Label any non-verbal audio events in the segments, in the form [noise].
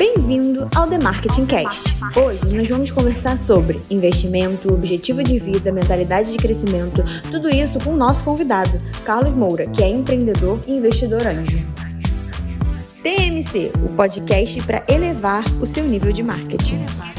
Bem-vindo ao The Marketing Cast. Hoje nós vamos conversar sobre investimento, objetivo de vida, mentalidade de crescimento, tudo isso com o nosso convidado, Carlos Moura, que é empreendedor e investidor anjo. TMC, o podcast para elevar o seu nível de marketing.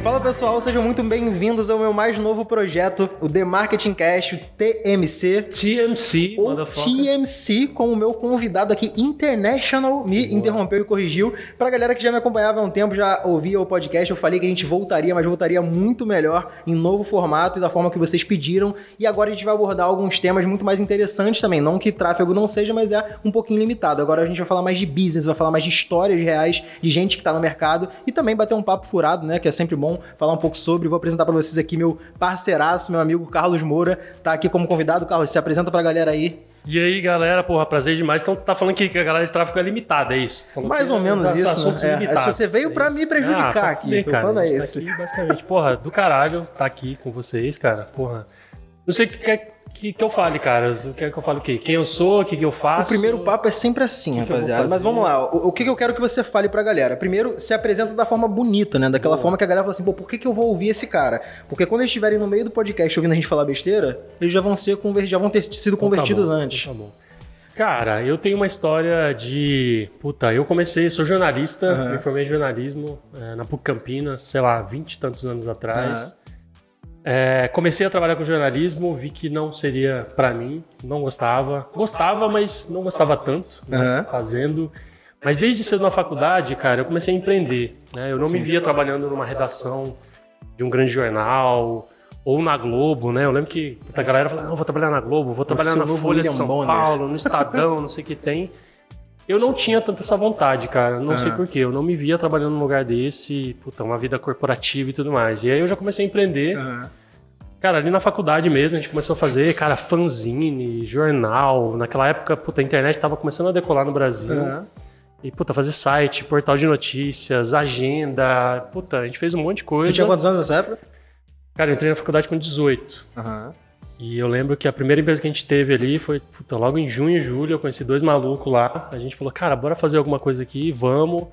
Fala pessoal, sejam muito bem-vindos ao meu mais novo projeto, o The Marketing Cash, o TMC. TMC, ou TMC, com o meu convidado aqui, International, me Boa. interrompeu e corrigiu. Pra galera que já me acompanhava há um tempo, já ouvia o podcast, eu falei que a gente voltaria, mas voltaria muito melhor, em novo formato e da forma que vocês pediram. E agora a gente vai abordar alguns temas muito mais interessantes também. Não que tráfego não seja, mas é um pouquinho limitado. Agora a gente vai falar mais de business, vai falar mais de histórias reais, de gente que tá no mercado e também bater um papo furado, né? Que é sempre bom bom falar um pouco sobre. Vou apresentar para vocês aqui meu parceiraço, meu amigo Carlos Moura, tá aqui como convidado. Carlos, se apresenta para a galera aí. E aí, galera, porra, prazer demais. Então, tá falando que a galera de tráfego é limitada, é isso? Mais ou menos é, isso. Né? É, se você veio é para me prejudicar ah, aqui, fuder, cara, é esse. Tá aqui, basicamente, porra, do caralho, tá aqui com vocês, cara, porra. Não sei o que é que, que eu fale, cara? Quer que eu fale o quê? Quem eu sou, o que, que eu faço? O primeiro papo é sempre assim, que rapaziada. Que Mas vamos lá. O, o, que, que eu quero que você fale pra galera? Primeiro, se apresenta da forma bonita, né? Daquela Boa. forma que a galera fala assim, pô, por que, que eu vou ouvir esse cara? Porque quando eles estiverem no meio do podcast ouvindo a gente falar besteira, eles já vão ser convertidos, já vão ter sido então, convertidos tá bom, antes. Então tá bom. Cara, eu tenho uma história de. Puta, eu comecei, sou jornalista, uhum. me formei em jornalismo é, na PUC Campinas, sei lá, vinte e tantos anos atrás. Uhum. É, comecei a trabalhar com jornalismo, vi que não seria para mim, não gostava. Gostava, mas não gostava tanto né, fazendo. Mas desde cedo na faculdade, cara, eu comecei a empreender. Né? Eu não me via trabalhando numa redação de um grande jornal ou na Globo, né? Eu lembro que a galera falava, não, vou trabalhar na Globo, vou trabalhar na Folha de São Bonner. Paulo, no Estadão, não sei o que tem. Eu não tinha tanta essa vontade, cara. Não uhum. sei porquê. Eu não me via trabalhando num lugar desse, puta, uma vida corporativa e tudo mais. E aí eu já comecei a empreender. Uhum. Cara, ali na faculdade mesmo, a gente começou a fazer, cara, fanzine, jornal. Naquela época, puta, a internet tava começando a decolar no Brasil. Uhum. E, puta, fazer site, portal de notícias, agenda. Puta, a gente fez um monte de coisa. Você tinha quantos anos nessa época? Cara, eu entrei na faculdade com 18. Aham. E eu lembro que a primeira empresa que a gente teve ali foi puta, logo em junho e julho. Eu conheci dois malucos lá. A gente falou, cara, bora fazer alguma coisa aqui, vamos.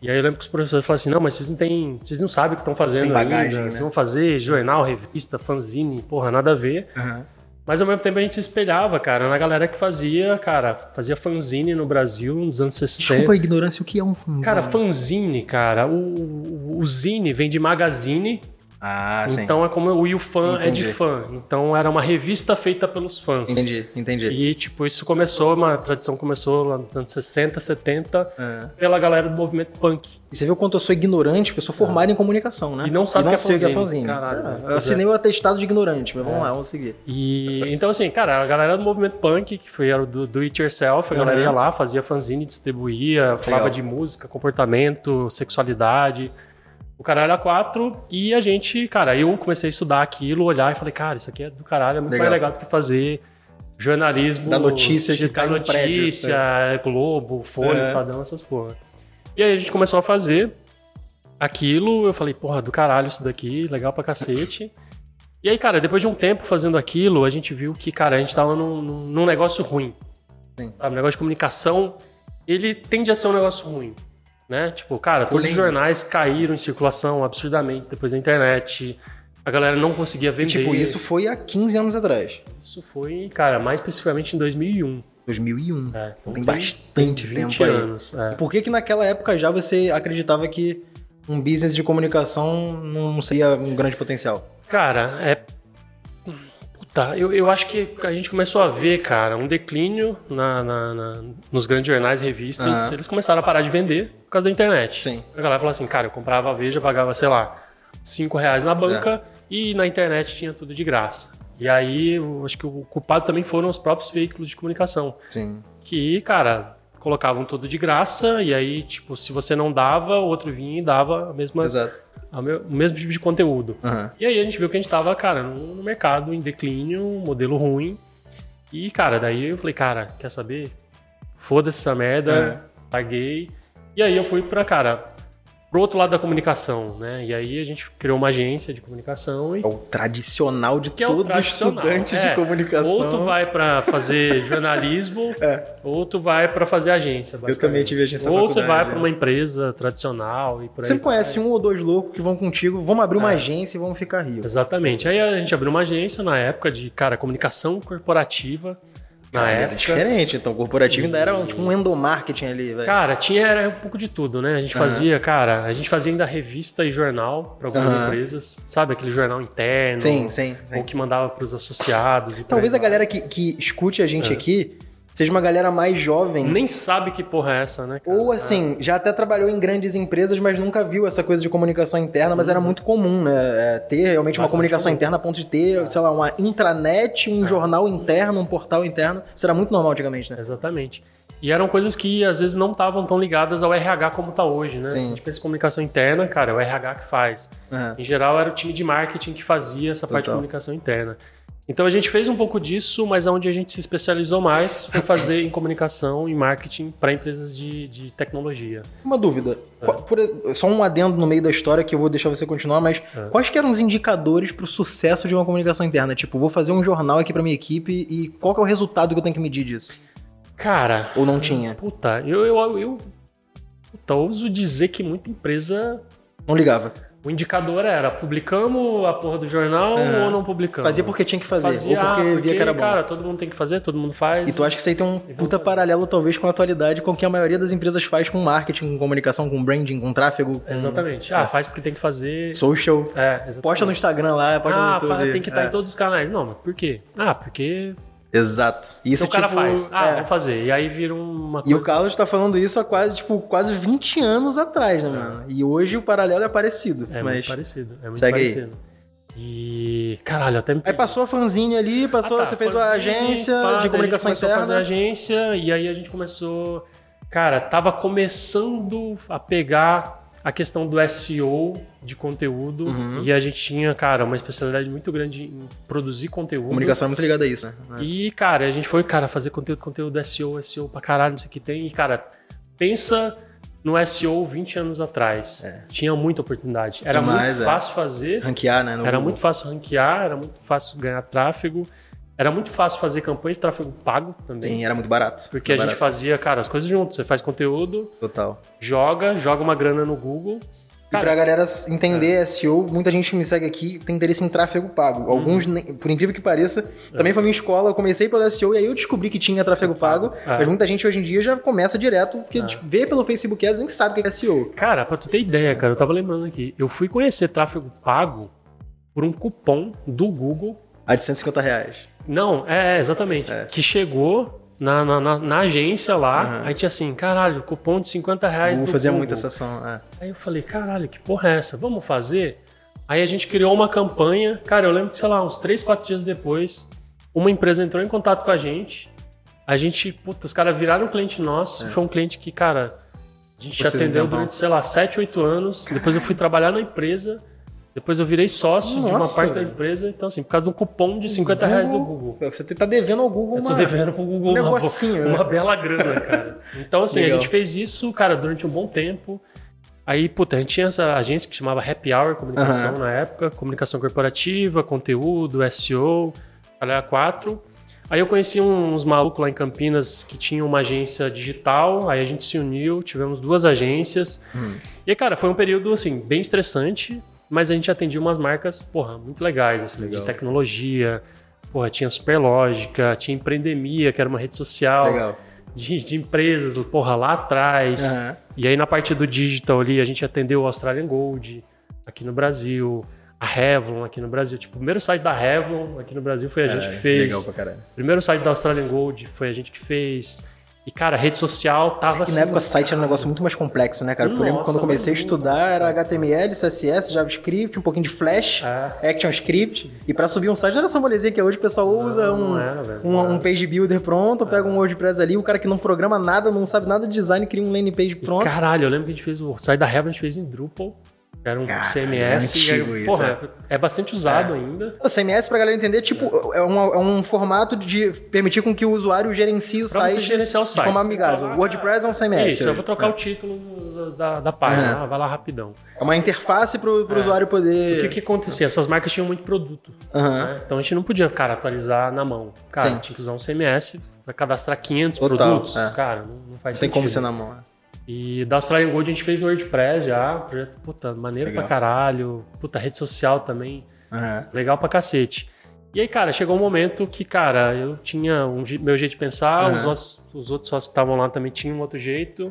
E aí eu lembro que os professores falaram assim: não, mas vocês não têm. Vocês não sabem o que estão fazendo bagagem, ainda. Né? Vocês vão fazer jornal, revista, fanzine, porra, nada a ver. Uhum. Mas ao mesmo tempo a gente se espelhava, cara, na galera que fazia, cara, fazia fanzine no Brasil nos anos 60. Desculpa a ignorância, o que é um fanzine? Cara, fanzine, cara, o, o zine vem de magazine, ah, sim. Então é como o Will Fan é de fã. Então era uma revista feita pelos fãs. Entendi, entendi. E tipo, isso começou, uma tradição começou lá nos anos 60, 70, é. pela galera do movimento punk. E você viu quanto eu sou ignorante, porque eu sou formado é. em comunicação, né? E não sabe e não que, é que é fanzine. Caralho, é. Eu assinei o atestado de ignorante, mas vamos é. lá, vamos seguir. E então assim, cara, a galera do movimento punk, que foi era do do it yourself, a uhum. galera ia lá, fazia fanzine, distribuía, falava Legal. de música, comportamento, sexualidade o caralho a quatro e a gente, cara, eu comecei a estudar aquilo, olhar e falei, cara, isso aqui é do caralho, é muito legal. mais legal do que fazer jornalismo. Da notícia que da notícia, prédio, Globo, Folha, é. Estadão, essas porra. E aí a gente começou a fazer aquilo, eu falei, porra, do caralho isso daqui, legal pra cacete. E aí, cara, depois de um tempo fazendo aquilo, a gente viu que, cara, a gente tava num, num negócio ruim. Sim. Sabe, negócio de comunicação, ele tende a ser um negócio ruim. Né? Tipo, cara, todos os jornais caíram em circulação absurdamente depois da internet. A galera não conseguia vender. E, tipo, isso foi há 15 anos atrás. Isso foi, cara, mais especificamente em 2001. 2001. É, então tem, tem bastante 20 tempo anos. É. Por que que naquela época já você acreditava que um business de comunicação não seria um grande potencial? Cara, é Tá, eu, eu acho que a gente começou a ver, cara, um declínio na, na, na nos grandes jornais e revistas. Uhum. Eles começaram a parar de vender por causa da internet. Sim. A galera falou assim, cara, eu comprava a Veja, pagava, sei lá, 5 reais na banca é. e na internet tinha tudo de graça. E aí, eu acho que o culpado também foram os próprios veículos de comunicação. Sim. Que, cara, colocavam tudo de graça e aí, tipo, se você não dava, o outro vinha e dava a mesma Exato o mesmo tipo de conteúdo. Uhum. E aí a gente viu que a gente tava, cara, no mercado em declínio, modelo ruim. E, cara, daí eu falei, cara, quer saber? Foda-se essa merda, é. paguei. E aí eu fui pra, cara, pro outro lado da comunicação, né? E aí a gente criou uma agência de comunicação e É o tradicional de que é o todo tradicional. estudante É, de comunicação. Ou tu vai pra fazer [laughs] jornalismo, É. ou tu vai pra fazer agência. também basicamente. tive agência Ou você vai pra né? uma empresa tradicional e por aí. Você conhece um ou dois loucos que vão contigo, vamos abrir uma É. agência e vamos ficar ricos. Exatamente. Aí a gente abriu uma agência na época de, cara, comunicação corporativa. Na Ah, Era época. diferente, então o corporativo ainda era um, tipo um endomarketing ali, velho. Cara, tinha era um pouco de tudo, né? A gente fazia, cara, a gente fazia ainda revista e jornal para algumas Aham. empresas, sabe? Aquele jornal interno. Sim, sim, sim. Ou que mandava para os associados. E Talvez a galera que, que escute a gente É. aqui seja uma galera mais jovem. nem sabe que porra é essa, né? cara? Ou assim, já até trabalhou em grandes empresas, mas nunca viu essa coisa de comunicação interna, mas era muito comum, né? É, ter realmente uma Uhum. Comunicação comum. É. interna a ponto de ter, sei lá, uma intranet, um jornal interno, um portal interno. Isso era muito normal antigamente, né? Exatamente. E eram coisas que às vezes não estavam tão ligadas ao RH como tá hoje, né? Sim. Se a gente pensa em comunicação interna, cara, é o RH que faz. Aham. Em geral, era o time de marketing que fazia essa parte de Total. comunicação interna. Então a gente fez um pouco disso, mas onde a gente se especializou mais foi fazer em comunicação e marketing para empresas de, de tecnologia. Uma dúvida. Qual- por- só um adendo no meio da história que eu vou deixar você continuar, mas É. quais que eram os indicadores pro sucesso de uma comunicação interna? Tipo, vou fazer um jornal aqui pra minha equipe e qual é o resultado que eu tenho que medir disso? Cara, Ou não tinha? puta, eu, eu, eu puta, ouso dizer que muita empresa. Não ligava. O indicador era publicamos a porra do jornal É. ou não publicamos? Fazia porque tinha que fazer, Fazia, ou porque, ah, via que era bom. Cara, todo mundo tem que fazer, todo mundo faz. E tu acha que isso aí tem um puta paralelo, talvez, com a atualidade, com o que a maioria das empresas faz com marketing, com comunicação, com branding, com tráfego, com Exatamente. Ah, faz porque tem que fazer. social. É, exatamente. Posta no Instagram lá, posta no Ah, YouTube. fa- tem que estar É. em todos os canais. Não, mas por quê? Ah, porque Exato. Isso, o cara tipo, faz. Ah, é. vamos fazer. E aí vira uma E coisa. o Carlos tá falando isso há quase, tipo, quase 20 anos atrás, né, mano? E hoje o paralelo é parecido. É mas... muito parecido. É muito Segue aí. parecido. E. Caralho, até me Aí passou a fanzine ali, passou, Ah, tá, você fez a fanzine, agência pá, de a comunicação gente começou a fazer a interna. agência e aí a gente começou. Cara, tava começando a pegar a questão do SEO de conteúdo Uhum. e a gente tinha, cara, uma especialidade muito grande em produzir conteúdo. Comunicação é muito ligada a isso, né? E, cara, a gente foi, cara, fazer conteúdo, conteúdo SEO, SEO pra caralho, não sei o que tem. E, cara, pensa no SEO 20 anos atrás. É. Tinha muita oportunidade. Era Demais, muito é. fácil fazer, Ranquear, né? era Google. muito fácil ranquear, era muito fácil ganhar tráfego, era muito fácil fazer campanha de tráfego pago também. Sim, era muito barato. Porque a Muito gente barato. fazia, cara, as coisas juntos. Você faz conteúdo, Total. joga, joga uma grana no Google. E pra Cara, galera entender SEO, muita gente que me segue aqui tem interesse em tráfego pago. Alguns, Uhum. nem- por incrível que pareça, É. também foi minha escola, eu comecei pelo SEO e aí eu descobri que tinha tráfego pago, É. mas muita gente hoje em dia já começa direto, porque tipo, vê pelo Facebook Ads nem sabe o que é SEO. Cara, pra tu ter ideia, cara, eu tava lembrando aqui. Eu fui conhecer tráfego pago por um cupom do Google A de 150 reais. Não, é, exatamente. É. Que chegou na, na, na- na agência lá, Uhum. aí tinha assim, caralho, cupom de 50 reais do fazer muita essa ação. É. Aí eu falei, caralho, que porra é essa? Vamos fazer? Aí a gente criou uma campanha. Cara, eu lembro que, sei lá, uns 3, 4 dias depois, uma empresa entrou em contato com a gente. A gente, puta, os caras viraram um cliente nosso. Foi um cliente que, cara, a gente É. Vocês atendeu durante, sei lá, 7, 8 anos. Depois eu fui trabalhar na empresa. Depois eu virei sócio de uma Nossa, parte velho. da empresa. Então, assim, por causa de um cupom de 50 reais do Google. Você tá devendo ao Google Eu tô uma... devendo pro Google uma, negocinho, né? uma bela grana, cara. Então, assim, Legal. a gente fez isso, cara, durante um bom tempo. Aí, puta, a gente tinha essa agência que chamava Happy Hour Comunicação Aham. na época, comunicação corporativa, conteúdo, SEO, trabalhar quatro. Aí eu conheci uns malucos lá em Campinas que tinham uma agência digital, aí a gente se uniu, tivemos duas agências. Hum. E, cara, foi um período, assim, bem estressante, mas a gente atendia umas marcas, porra, muito legais, assim, Legal. de tecnologia. Porra, tinha Superlógica, tinha Empreendemia, que era uma rede social Legal. de, de empresas, porra, lá atrás. Aham. E aí na parte do digital ali, a gente atendeu o Australian Gold aqui no Brasil, a Revlon aqui no Brasil. Tipo, o primeiro site da Revlon aqui no Brasil foi a gente É, que fez. Legal pra caralho. O primeiro site da Australian Gold foi a gente que fez. E, cara, a rede social tava E assim. na época o site era um negócio muito mais complexo, né, cara? Porque eu lembro Nossa, quando eu comecei a estudar, era HTML, CSS, JavaScript, um pouquinho de Flash, É. ActionScript. E pra subir um site não era essa molezinha que hoje o pessoal usa um, não era, um, Não um page builder pronto, pega um WordPress ali, o cara que não programa nada, não sabe nada de design, cria um landing page pronto. Caralho, eu lembro que a gente fez o site da Revlon, a gente fez em Drupal. Era um Cara, CMS. é e isso, porra, é. bastante usado ainda. O CMS, pra galera entender, tipo, é um, é um formato de permitir com que o usuário gerencie o Pra site você gerenciar o de site. forma Você amigável. O WordPress é um CMS. Isso, eu vou trocar o título da, da página. Uhum. ah, vai lá rapidão. É uma interface pro, pro É. usuário O poder... que que acontecia? Essas marcas tinham muito produto. Aham. né? Então a gente não podia, cara, atualizar na mão. Cara, Sim. tinha que usar um CMS pra cadastrar 500 Total, produtos. é. Cara, não, não faz Não tem sentido. como ser na mão. né? E da Australian Gold a gente fez no WordPress já. Projeto, puta, maneiro Legal. pra caralho. Puta, rede social também. Aham. Legal pra cacete. E aí, cara, chegou um momento que, cara, eu tinha um meu jeito de pensar, Aham. os, outros, os outros sócios que estavam lá também tinham um outro jeito.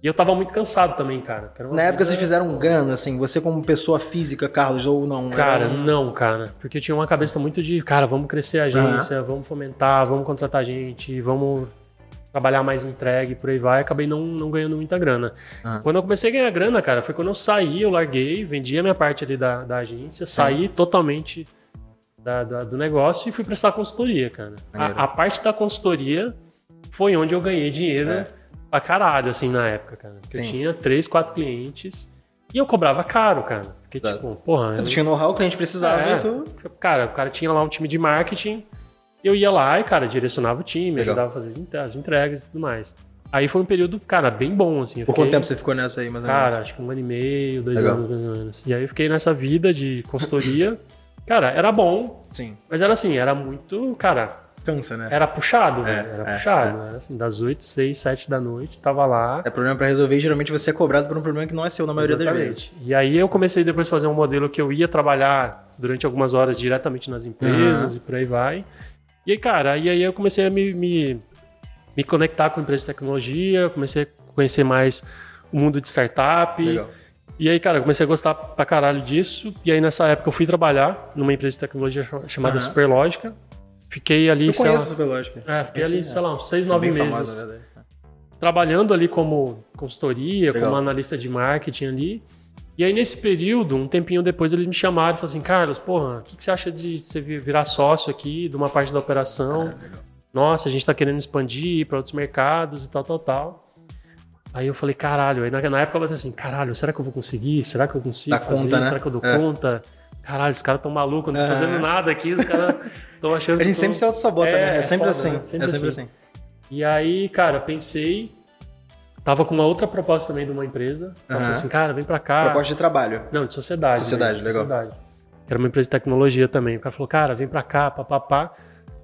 E eu tava muito cansado também, cara. Na época vida- vocês fizeram grana, assim, você como pessoa física, Carlos, ou não? Cara, Era um- não, cara. Porque eu tinha uma cabeça muito de, cara, vamos crescer a agência, vamos fomentar, vamos contratar gente, vamos trabalhar mais entregue, por aí vai. Acabei não, não ganhando muita grana. Aham. Quando eu comecei a ganhar grana, cara, foi quando eu saí, eu larguei, vendi a minha parte ali da, da agência, saí totalmente da- da- do negócio e fui prestar consultoria, cara. A, a parte da consultoria foi onde eu ganhei dinheiro É. pra caralho, assim, na época, cara. Porque eu Sim. tinha três, quatro clientes e eu cobrava caro, cara. Porque, Exato. tipo, porra... Eu- tinha know-how, o cliente precisava é, tu... Cara, o cara tinha lá um time de marketing, eu ia lá e, cara, direcionava o time, Legal. ajudava a fazer as entregas e tudo mais. Aí foi um período, cara, bem bom, assim. Por quanto fiquei- tempo você ficou nessa aí, mais ou menos? Cara, acho que um ano e meio, dois Legal. anos, ou menos. E aí eu fiquei nessa vida de consultoria. [laughs] cara, era bom, Sim. mas era assim, era muito, cara, Cansa, né? era puxado, É, velho. Era é, puxado. Era assim, das 8, 6, 7 da noite, tava lá. É problema pra resolver e geralmente você é cobrado por um problema que não é seu na maioria das vezes. Exatamente. E aí eu comecei depois a fazer um modelo que eu ia trabalhar durante algumas horas diretamente nas empresas e por aí vai. E aí, cara, e aí eu comecei a me, me, me conectar com empresas de tecnologia, comecei a conhecer mais o mundo de startup. Legal. E aí, cara, eu comecei a gostar pra caralho disso. E aí, nessa época, eu fui trabalhar numa empresa de tecnologia ch- chamada Aham. Superlógica. Fiquei ali, Eu sei conheço a lá, Superlógica. é, fiquei ali, é. sei lá, uns seis, É nove meses famosa, verdade. trabalhando ali como consultoria, Legal. como analista de marketing ali. E aí, nesse período, um tempinho depois, eles me chamaram e falaram assim: Carlos, porra, o que, que você acha de você vi- virar sócio aqui de uma parte da operação? Nossa, a gente tá querendo expandir para outros mercados e tal, tal, tal. Aí eu falei, caralho, aí na, na época eu falei assim, caralho, será que eu vou conseguir? Será que eu consigo Dá fazer conta, isso? né? Será que eu dou É. conta? Caralho, esses caras tão malucos, não tô É. fazendo nada aqui, os caras [laughs] estão achando A gente sempre tô- se auto-sabota, É, né? É é sempre foda, assim. né? Sempre é sempre assim. assim. E aí, cara, pensei. Tava com uma outra proposta também de uma empresa. Ela Aham. falou assim, cara, vem pra cá. Proposta de trabalho. Não, de sociedade. Sociedade, né? legal. Sociedade. Era uma empresa de tecnologia também. O cara falou, cara, vem pra cá, papapá.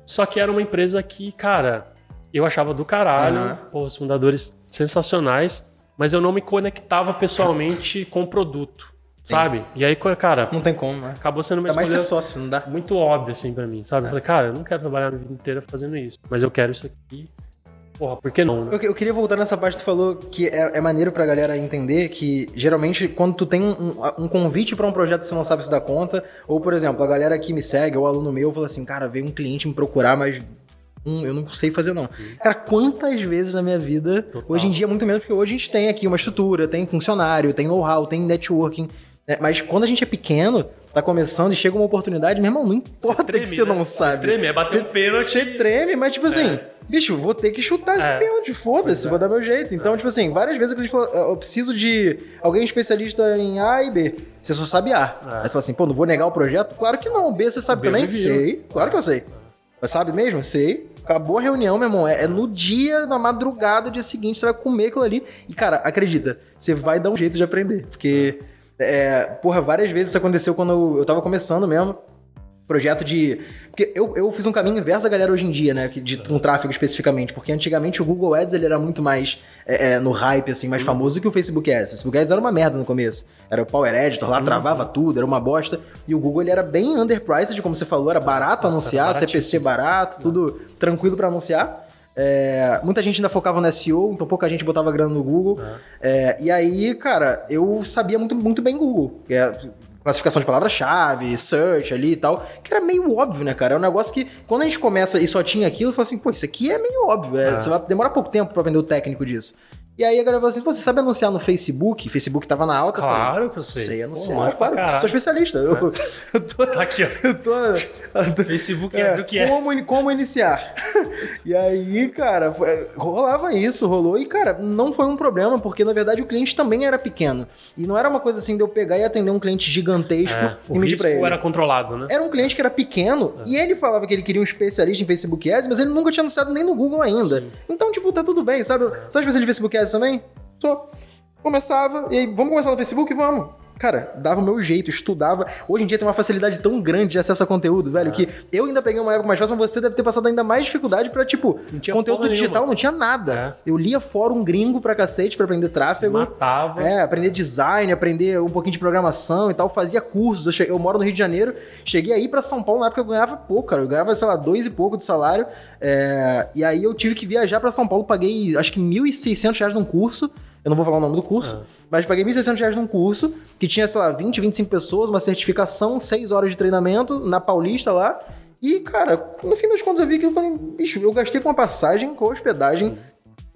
Só que era uma empresa que, cara, eu achava do caralho. Aham. Pô, os fundadores sensacionais. Mas eu não me conectava pessoalmente com o produto, sabe? E aí, cara, Não tem como, né? acabou sendo uma É mais ser escolha sócio, não dá? muito óbvia, assim, pra mim, sabe? Eu falei, cara, eu não quero trabalhar a minha vida inteira fazendo isso. Mas eu quero isso aqui. Porra, por que não? Eu, eu queria voltar nessa parte que tu falou que é, é maneiro pra galera entender que geralmente quando tu tem um, um convite pra um projeto você não sabe se dá conta, ou por exemplo, a galera que me segue, ou aluno meu, fala assim, cara, veio um cliente me procurar, mas hum, eu não sei fazer não. Cara, quantas vezes na minha vida, Total. hoje em dia muito menos, porque hoje a gente tem aqui uma estrutura, tem funcionário, tem know-how, tem networking, né? mas quando a gente é pequeno, tá começando e chega uma oportunidade, meu irmão, não importa treme, que você né? não Você sabe. treme, é bater um pênalti. Você treme, mas tipo assim, bicho, vou ter que chutar esse É. pênalti, foda-se, é. vou dar meu jeito. Então, tipo assim, várias vezes que a gente falou, eu preciso de alguém especialista em A e B. Você só sabe A. É. Aí você fala assim, pô, não vou negar o projeto? Claro que não. B você sabe B eu também? Sei. Claro que eu sei. Mas sabe mesmo? Sei. Acabou a reunião, meu irmão. É, é no dia, na madrugada, dia seguinte, você vai comer aquilo ali. E, cara, acredita, você vai dar um jeito de aprender. Porque, é, porra, várias vezes isso aconteceu quando eu, eu tava começando mesmo. Projeto de. Porque eu, eu fiz um caminho inverso da galera hoje em dia, né? De, com tráfego especificamente. Porque antigamente o Google Ads ele era muito mais é, é, no hype, assim, mais famoso do que o Facebook Ads. O Facebook Ads era uma merda no começo. Era o Power Editor lá, travava tudo, era uma bosta. E o Google ele era bem underpriced, como você falou, era barato Nossa, anunciar, era CPC barato, tudo tranquilo pra anunciar. É, muita gente ainda focava no SEO, então pouca gente botava grana no Google. É, e aí, cara, eu sabia muito, muito bem Google. é classificação de palavra-chave, search ali e tal, que era meio óbvio, né, cara? É um negócio que, quando a gente começa e só tinha aquilo, eu falo assim, pô, isso aqui é meio óbvio. é, É. Você vai demorar pouco tempo pra aprender o técnico disso. E aí a galera falou assim: você sabe anunciar no Facebook? Facebook tava na alta. Claro eu falei, que eu sei. Sei anunciar, Pô, claro. caralho. Sou especialista. Eu, [laughs] eu tô. Tá aqui, ó. Eu tô, eu tô Facebook quer dizer o que é. Como, como iniciar? [laughs] e aí, cara, rolava isso, rolou. E, cara, não foi um problema, porque na verdade o cliente também era pequeno. E não era uma coisa assim de eu pegar e atender um cliente gigantesco É, e medir pra ele. era controlado, né? Era um cliente que era pequeno e ele falava que ele queria um especialista em Facebook Ads, mas ele nunca tinha anunciado nem no Google ainda. Sim. Então, tipo, tá tudo bem, sabe? Sabe especialista de Facebook Ads também? Sou. Começava, e aí, vamos começar no Facebook? Vamos. Cara, dava o meu jeito, estudava. Hoje em dia tem uma facilidade tão grande de acesso a conteúdo, velho, que eu ainda peguei uma época mais fácil, mas você deve ter passado ainda mais dificuldade pra, tipo, conteúdo digital nenhuma. não tinha nada. Eu lia fórum gringo pra cacete pra aprender Se tráfego. matava. É, aprender design, aprender um pouquinho de programação e tal, fazia cursos. Eu, cheguei- eu moro no Rio de Janeiro, cheguei aí pra São Paulo na época eu ganhava pouco, cara. Eu ganhava, sei lá, dois e pouco de salário. É, e aí eu tive que viajar pra São Paulo, paguei acho que 1.600 reais num curso. Eu não vou falar o nome do curso, mas paguei 1.600 reais num curso que tinha, sei lá, 20, 25 pessoas, uma certificação, 6 horas de treinamento na Paulista lá. E, cara, no fim das contas eu vi que eu falei, bicho, eu gastei com a passagem, com hospedagem,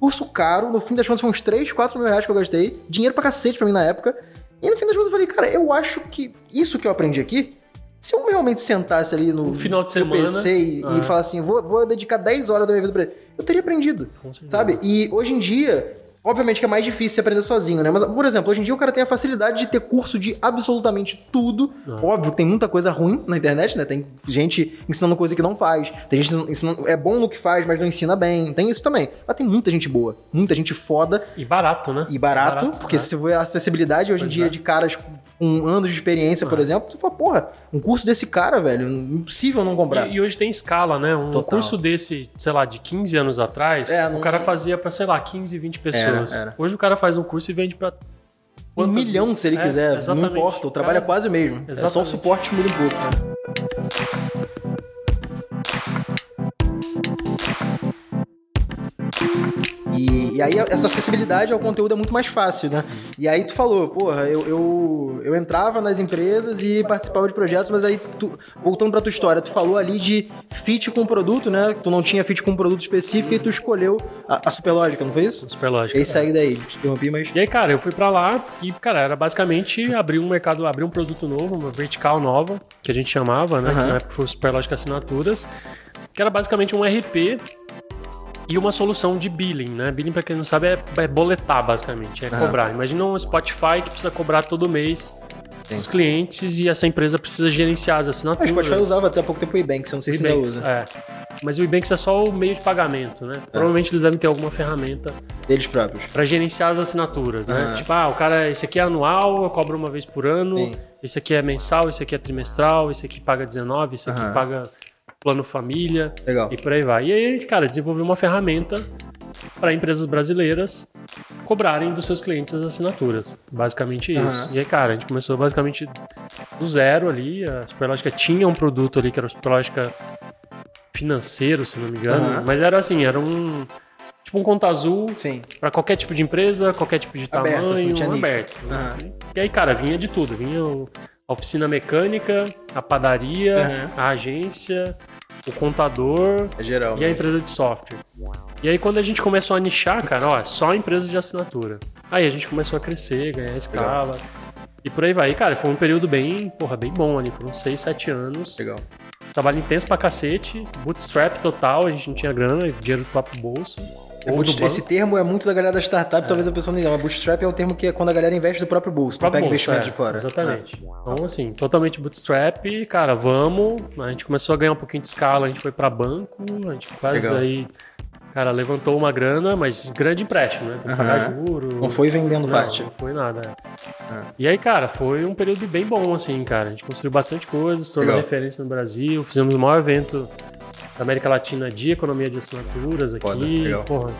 curso caro, no fim das contas foi uns 3, 4 mil reais que eu gastei, dinheiro pra cacete pra mim na época. E no fim das contas eu falei, cara, eu acho que isso que eu aprendi aqui, se eu realmente sentasse ali no, No final de semana, PC e, ah. e falar assim, vou, vou dedicar 10 horas da minha vida pra ele, eu teria aprendido, sabe? E hoje em dia, obviamente que é mais difícil você aprender sozinho, né? Mas, por exemplo, hoje em dia o cara tem a facilidade de ter curso de absolutamente tudo. Ah. Óbvio que tem muita coisa ruim na internet, né? Tem gente ensinando coisa que não faz, tem gente ensinando, é bom no que faz, mas não ensina bem. Tem isso também. Mas tem muita gente boa, muita gente foda E barato, né? e barato, porque né? se você vê a acessibilidade hoje em Pois dia é. de caras com anos de experiência, por exemplo, você fala, porra, um curso desse cara, velho, impossível não comprar. E, e hoje tem escala, né? Um Total. curso desse, sei lá, de 15 anos atrás, É, o não- cara fazia pra, sei lá, 15, 20 pessoas. Era, era. Hoje o cara faz um curso e vende pra. um milhão, se ele É, quiser, não exatamente. importa, o trabalho é quase o mesmo. É só o Exatamente. suporte que muda um pouco. E aí essa acessibilidade ao conteúdo é muito mais fácil, né? E aí tu falou, porra, eu, eu, eu entrava nas empresas e participava de projetos, mas aí, tu, voltando pra tua história, tu falou ali de fit com o produto, né? Tu não tinha fit com um produto específico e tu escolheu a, a Superlógica, não foi isso? Super lógico. E aí segue daí, te interrompi, mas... E aí, cara, eu fui pra lá e, cara, era basicamente abrir um mercado, abrir um produto novo, uma vertical nova, que a gente chamava, né? Aham. Na época foi o Superlógica Assinaturas, que era basicamente um RP e uma solução de billing, né? Billing, pra quem não sabe, é, é boletar, basicamente, é cobrar. Imagina um Spotify que precisa cobrar todo mês Sim. os clientes e essa empresa precisa gerenciar as A assinaturas. Spotify usava até há pouco tempo o Ebanks, eu não sei O se ainda usa. é. Mas o Ebanks é só o meio de pagamento, né? Provavelmente eles devem ter alguma ferramenta Deles próprios. Pra gerenciar as assinaturas, né? Tipo, ah, o cara, esse aqui é anual, eu cobro uma vez por ano, Sim. esse aqui é mensal, esse aqui é trimestral, esse aqui paga 19, esse aqui paga plano família Legal. e por aí vai. E aí a gente, cara, desenvolveu uma ferramenta para empresas brasileiras cobrarem dos seus clientes as assinaturas. Basicamente isso. Aham. E aí, cara, a gente começou basicamente do zero ali. A Superlógica tinha um produto ali que era o Superlógica financeiro, se não me engano. Aham. Mas era assim, era um. Tipo um conta azul. Pra qualquer tipo de empresa, qualquer tipo de Aberto, tamanho, assim, tinha nicho. aberto. né? Aham. E aí, cara, vinha de tudo. Vinha o- a oficina mecânica, a padaria, Aham. a agência, o contador É geral. e a empresa de software. E aí, quando a gente começou a nichar, cara, ó, é só empresas de assinatura. Aí a gente começou a crescer, ganhar escala. E por aí vai. E, cara, foi um período bem, porra, bem bom ali. Foram 6, 7 anos. Legal. Trabalho intenso pra cacete. Bootstrap total, a gente não tinha grana, dinheiro do próprio bolso. É bootstrap- esse termo é muito da galera da startup, talvez a pessoa não diga, mas bootstrap é o termo que é quando a galera investe do próprio bolso, não próprio pega bolso, investimentos é, de fora. Exatamente. Então, assim, totalmente bootstrap, cara, vamos. A gente começou a ganhar um pouquinho de escala, a gente foi pra banco, a gente quase Legal. aí. Cara, levantou uma grana, mas grande empréstimo, né? Que pagar juro. Não foi vendendo Não, parte. não foi nada. é. Ah. E aí, cara, foi um período bem bom, assim, cara. A gente construiu bastante coisa, se tornou referência no Brasil, fizemos o maior evento América Latina de economia de assinaturas aqui. Foda, legal. Porra,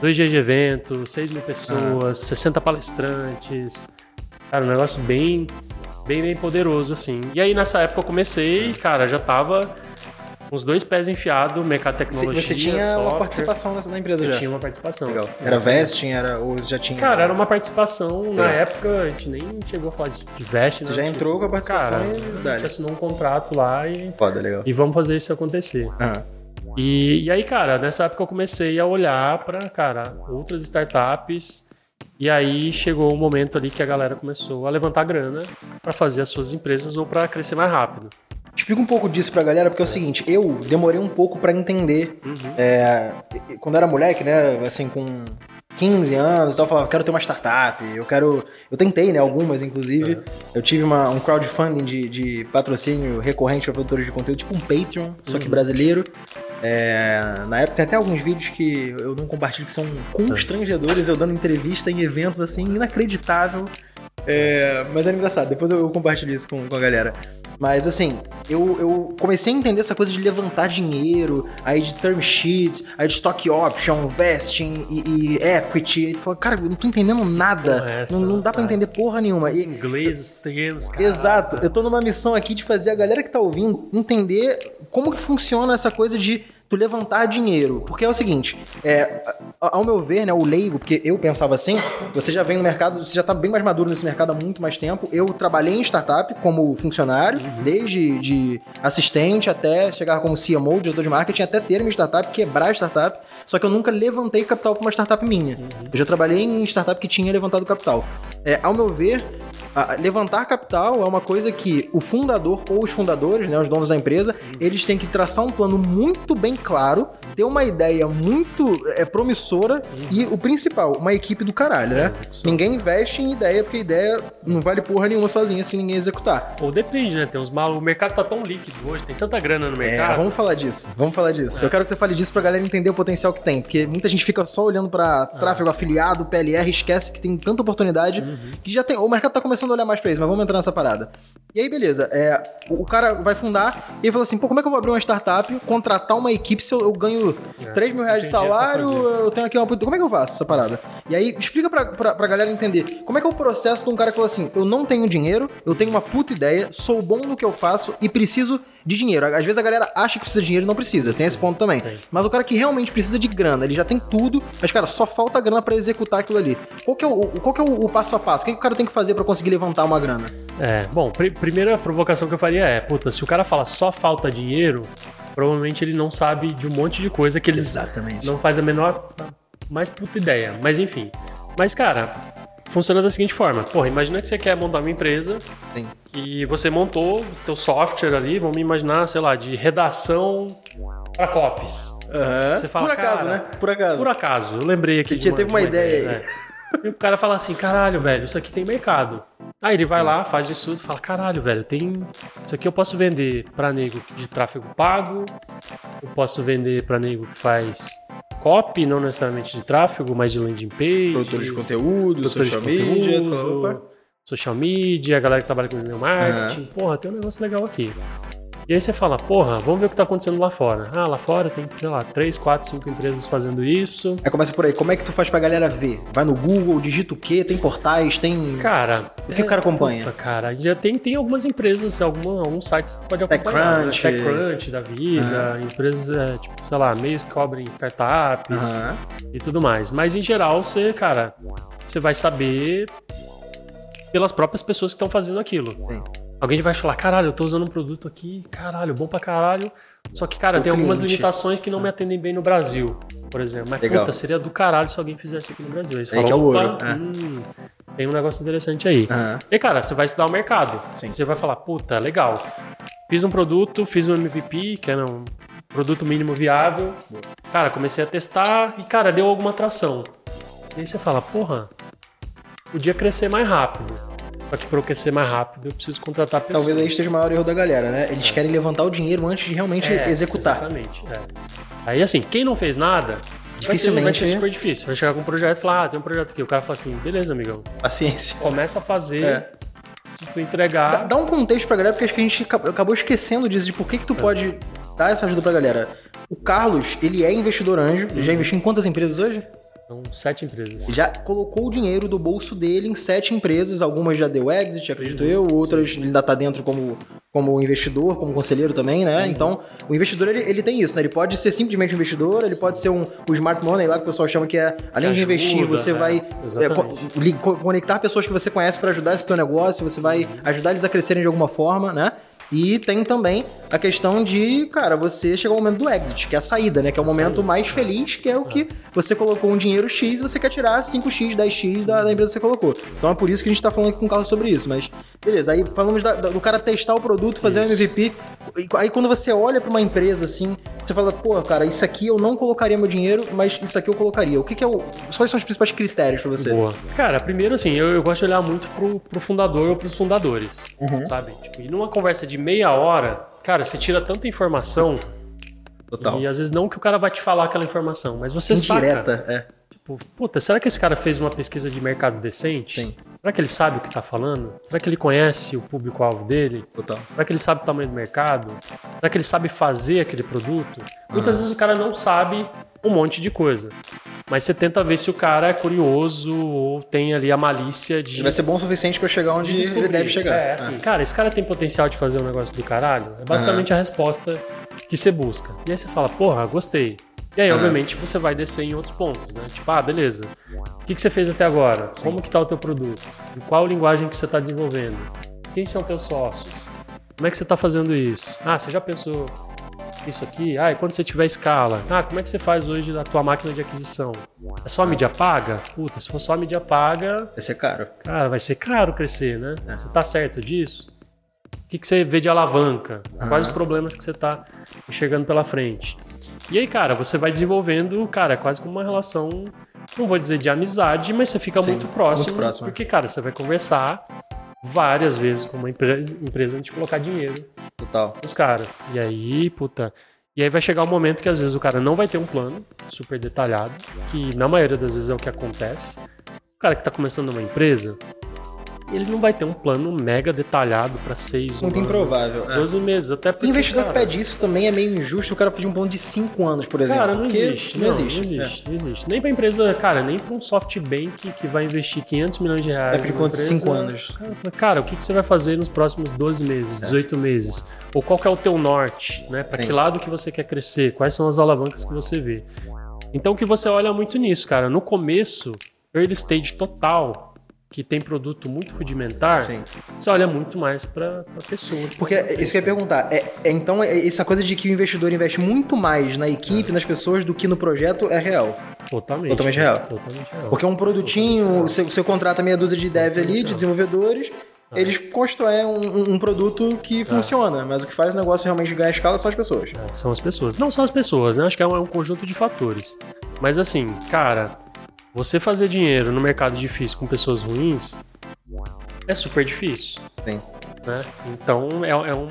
dois dias de evento, 6 mil pessoas, 60 palestrantes. Cara, um negócio bem, bem, bem poderoso, assim. E aí, nessa época, eu comecei, cara, já tava os dois pés enfiados, mercado de Você, tecnologia, você tinha uma software. participação nessa, na empresa Eu já. tinha uma participação. Legal. Era vesting, era, ou já tinha... Cara, era uma participação, na Legal. época, a gente nem chegou a falar de, de veste, Você né? já Tipo, entrou com a participação Cara, e a gente assinou um contrato lá e, Foda, legal. e vamos fazer isso acontecer. Aham. E, e aí, cara, nessa época eu comecei a olhar para, cara, outras startups. E aí chegou o um momento ali que a galera começou a levantar grana para fazer as suas empresas ou para crescer mais rápido. Explica um pouco disso pra galera, porque é o seguinte, eu demorei um pouco para entender. Uhum. É, quando eu era moleque, né, assim, com 15 anos, eu falava, quero ter uma startup, eu quero. Eu tentei, né? Algumas, inclusive. Eu tive uma, um crowdfunding de, de patrocínio recorrente para produtores de conteúdo, tipo um Patreon, só que uhum. brasileiro. É, na época tem até alguns vídeos que eu não compartilho que são constrangedores, eu dando entrevista em eventos assim, inacreditável. É, mas é engraçado, depois eu, eu compartilho isso com, com a galera. Mas assim, eu, eu comecei a entender essa coisa de levantar dinheiro, aí de term sheets, aí de stock option, vesting e, e equity. Ele falou, cara, eu não tô entendendo nada. Essa, não, não, dá para entender porra nenhuma. E, inglês, os termos, cara. Exato. Eu tô numa missão aqui de fazer a galera que tá ouvindo entender como que funciona essa coisa de tu levantar dinheiro. Porque é o seguinte, é, ao meu ver, né, o leigo, porque eu pensava assim, você já vem no mercado, você já tá bem mais maduro nesse mercado há muito mais tempo. Eu trabalhei em startup como funcionário, desde de assistente até chegar como CMO, diretor de marketing, até ter minha startup, quebrar a startup. Só que eu nunca levantei capital para uma startup minha. Eu já trabalhei em startup que tinha levantado capital. É, ao meu ver, levantar capital é uma coisa que o fundador ou os fundadores, né, os donos da empresa, eles têm que traçar um plano muito bem claro, ter uma ideia muito é, promissora e o principal, uma equipe do caralho, né? Ninguém investe em ideia porque ideia não vale porra nenhuma sozinha se ninguém executar. Ou depende, né? Tem uns malucos. O mercado tá tão líquido hoje, tem tanta grana no é, mercado. É, vamos falar disso. Vamos falar disso. É. Eu quero que você fale disso pra galera entender o potencial que tem, porque muita gente fica só olhando para tráfego afiliado, PLR, esquece que tem tanta oportunidade uhum. que já tem. O mercado tá começando a olhar mais pra isso, mas vamos entrar nessa parada. E aí, beleza. É, o cara vai fundar e ele fala assim: pô, como é que eu vou abrir uma startup, contratar uma equipe se eu, eu ganho é, 3 mil reais de salário? Eu tenho aqui uma. Como é que eu faço essa parada? E aí, explica pra, pra, pra galera entender como é que é o processo de um cara que fala assim: eu não tenho dinheiro, eu tenho uma puta ideia, sou bom no que eu faço e preciso de dinheiro. Às vezes a galera acha que precisa de dinheiro e não precisa, tem esse ponto também. Mas o cara que realmente precisa de grana, ele já tem tudo, mas cara, só falta grana para executar aquilo ali. Qual que é o, qual que é o, o passo a passo? O que, que o cara tem que fazer para conseguir levantar uma grana? É, bom, pr primeira provocação que eu faria é, puta, se o cara fala só falta dinheiro, provavelmente ele não sabe de um monte de coisa que ele Exatamente. não faz a menor mais puta ideia. Mas enfim. Mas, cara, funciona da seguinte forma. Porra, imagina que você quer montar uma empresa Sim. e você montou o teu software ali, vamos imaginar, sei lá, de redação para copies. Uhum. Você fala, por acaso, né? Por acaso. Por acaso. Eu lembrei aqui. Que teve uma, uma ideia, ideia aí. Né? E o cara fala assim, caralho, velho, isso aqui tem mercado. Aí ele vai lá, faz isso tudo, fala, caralho, velho, tem. Isso aqui eu posso vender pra nego de tráfego pago, eu posso vender pra nego que faz copy, não necessariamente de tráfego, mas de landing page. Produtores de conteúdo, social de media, conteúdo, social media, a galera que trabalha com e-mail marketing. Uhum. Porra, tem um negócio legal aqui. E aí você fala, porra, vamos ver o que tá acontecendo lá fora. Ah, lá fora tem, sei lá, 3, 4, 5 empresas fazendo isso. Aí começa por aí, como é que tu faz pra galera ver? Vai no Google, digita o quê? Tem portais, tem. Cara. O que é, o cara acompanha? Puta, cara, já tem, tem algumas empresas, alguma, alguns sites que pode acompanhar. TechCrunch. Né? TechCrunch da vida, uhum. empresas, é, tipo, sei lá, meios que cobrem startups uhum. e tudo mais. Mas em geral, você, cara, você vai saber pelas próprias pessoas que estão fazendo aquilo. Sim. Alguém vai falar, caralho, eu tô usando um produto aqui, caralho, bom pra caralho. Só que, cara, o tem cliente. algumas limitações que não me atendem bem no Brasil, por exemplo. Mas, Legal. puta, seria do caralho se alguém fizesse aqui no Brasil. Aí você fala, é ouro, é. hum, tem um negócio interessante aí. Uhum. E, cara, você vai estudar o mercado. Sim. Você vai falar, puta, legal. Fiz um produto, fiz um MVP, que era um produto mínimo viável. Cara, comecei a testar e, cara, deu alguma atração. E aí você fala, porra, podia crescer mais rápido. Só que para eu crescer mais rápido, eu preciso contratar pessoas. Talvez aí esteja o maior erro da galera, né? Eles é. querem levantar o dinheiro antes de realmente é, executar. Exatamente. É. Aí assim, quem não fez nada, Dificilmente. Vai ser, vai ser super difícil. Vai chegar com um projeto e falar, ah, tem um projeto aqui. O cara fala assim, beleza, amigão. Paciência. Começa a fazer. É. Se tu entregar. Dá, dá, um contexto pra galera, porque acho que a gente acabou esquecendo disso, de por que, que tu é. pode dar essa ajuda pra galera. O Carlos, ele é investidor anjo. Ele já uhum. investiu em quantas empresas hoje? São sete empresas. Já colocou o dinheiro do bolso dele em sete empresas, algumas já deu exit, acredito uhum, eu, outras sim. ele ainda está dentro como, como investidor, como conselheiro também, né? Uhum. Então, o investidor ele, ele tem isso, né? Ele pode ser simplesmente um investidor, ele pode ser um o smart money lá que o pessoal chama que é, além que de investir, você né? vai é, conectar pessoas que você conhece para ajudar esse teu negócio, você vai ajudar eles a crescerem de alguma forma, né? E tem também a questão de, cara, você chegou ao momento do exit, que é a saída, né? Que é o momento mais feliz, que é o que você colocou um dinheiro X e você quer tirar 5X, 10X da, da empresa que você colocou. Então é por isso que a gente tá falando aqui com o Carlos sobre isso. Mas, beleza, aí falamos da, da, do cara testar o produto, fazer o MVP. Aí quando você olha para uma empresa assim, você fala, pô, cara, isso aqui eu não colocaria meu dinheiro, mas isso aqui eu colocaria. O que, que é o. Quais são os principais critérios para você? Boa. Cara, primeiro assim, eu, eu, gosto de olhar muito pro, pro fundador ou pros fundadores, uhum. sabe? Tipo, e numa conversa de meia hora, cara, você tira tanta informação. Total. E às vezes não que o cara vai te falar aquela informação, mas você Indireta, saca. é. Tipo, puta, será que esse cara fez uma pesquisa de mercado decente? Sim. Será que ele sabe o que tá falando? Será que ele conhece o público-alvo dele? Total. Será que ele sabe o tamanho do mercado? Será que ele sabe fazer aquele produto? Muitas vezes o cara não sabe um monte de coisa. Mas você tenta ver se o cara é curioso ou tem ali a malícia de. Ele vai ser bom o suficiente para chegar onde de ele deve chegar. É, assim, ah. cara, esse cara tem potencial de fazer um negócio do caralho? É basicamente a resposta que você busca. E aí você fala, porra, gostei. E aí, obviamente, você vai descer em outros pontos, né? Tipo, ah, beleza. O que, que você fez até agora? Sim. Como que tá o teu produto? Em qual linguagem que você está desenvolvendo? Quem são teus sócios? Como é que você está fazendo isso? Ah, você já pensou isso aqui? Ah, e quando você tiver escala? Ah, como é que você faz hoje a tua máquina de aquisição? É só mídia paga? Puta, se for só mídia paga... Vai ser caro. Cara, vai ser caro crescer, né? É. Você tá certo disso? O que, que você vê de alavanca? Quais os problemas que você está enxergando pela frente? E aí, cara, você vai desenvolvendo, cara, quase como uma relação, não vou dizer de amizade, mas você fica Sim, muito, próximo, muito próximo. Porque, cara, você vai conversar várias vezes com uma empresa, empresa antes de colocar dinheiro Total. os caras. E aí, puta. E aí vai chegar um momento que às vezes o cara não vai ter um plano super detalhado, que na maioria das vezes é o que acontece. O cara que está começando uma empresa, ele não vai ter um plano mega detalhado para seis Muito anos, improvável. 12 é. meses, até porque. Investidor cara, que pede isso também é meio injusto o cara pedir um plano de 5 anos, por exemplo. Cara, não existe. Não, não, existe. Não existe, é. não existe. Nem pra empresa, cara, nem pra um SoftBank que vai investir 500 milhões de reais. É pedir plano de 5 anos. Cara, cara, o que, que você vai fazer nos próximos 12 meses, 18 é. meses? Ou qual que é o teu norte, né? Pra Sim. que lado que você quer crescer? Quais são as alavancas que você vê? Então, que você olha muito nisso, cara, no começo, early stage total, que tem produto muito rudimentar, Sim. você olha muito mais para a pessoa. Porque é isso que eu ia perguntar. É, é, então, é, essa coisa de que o investidor investe muito mais na equipe, nas pessoas, do que no projeto é real. Totalmente. Totalmente real. Totalmente real. Porque é um produtinho, você, você contrata meia dúzia de dev ali, de desenvolvedores, ah. eles constroem um, um produto que ah. funciona, mas o que faz o negócio realmente ganhar escala são as pessoas. É, são as pessoas. Não são as pessoas, né? Acho que é um, é um conjunto de fatores. Mas assim, cara, você fazer dinheiro no mercado difícil com pessoas ruins é super difícil. Sim. Né? Então é, é, um,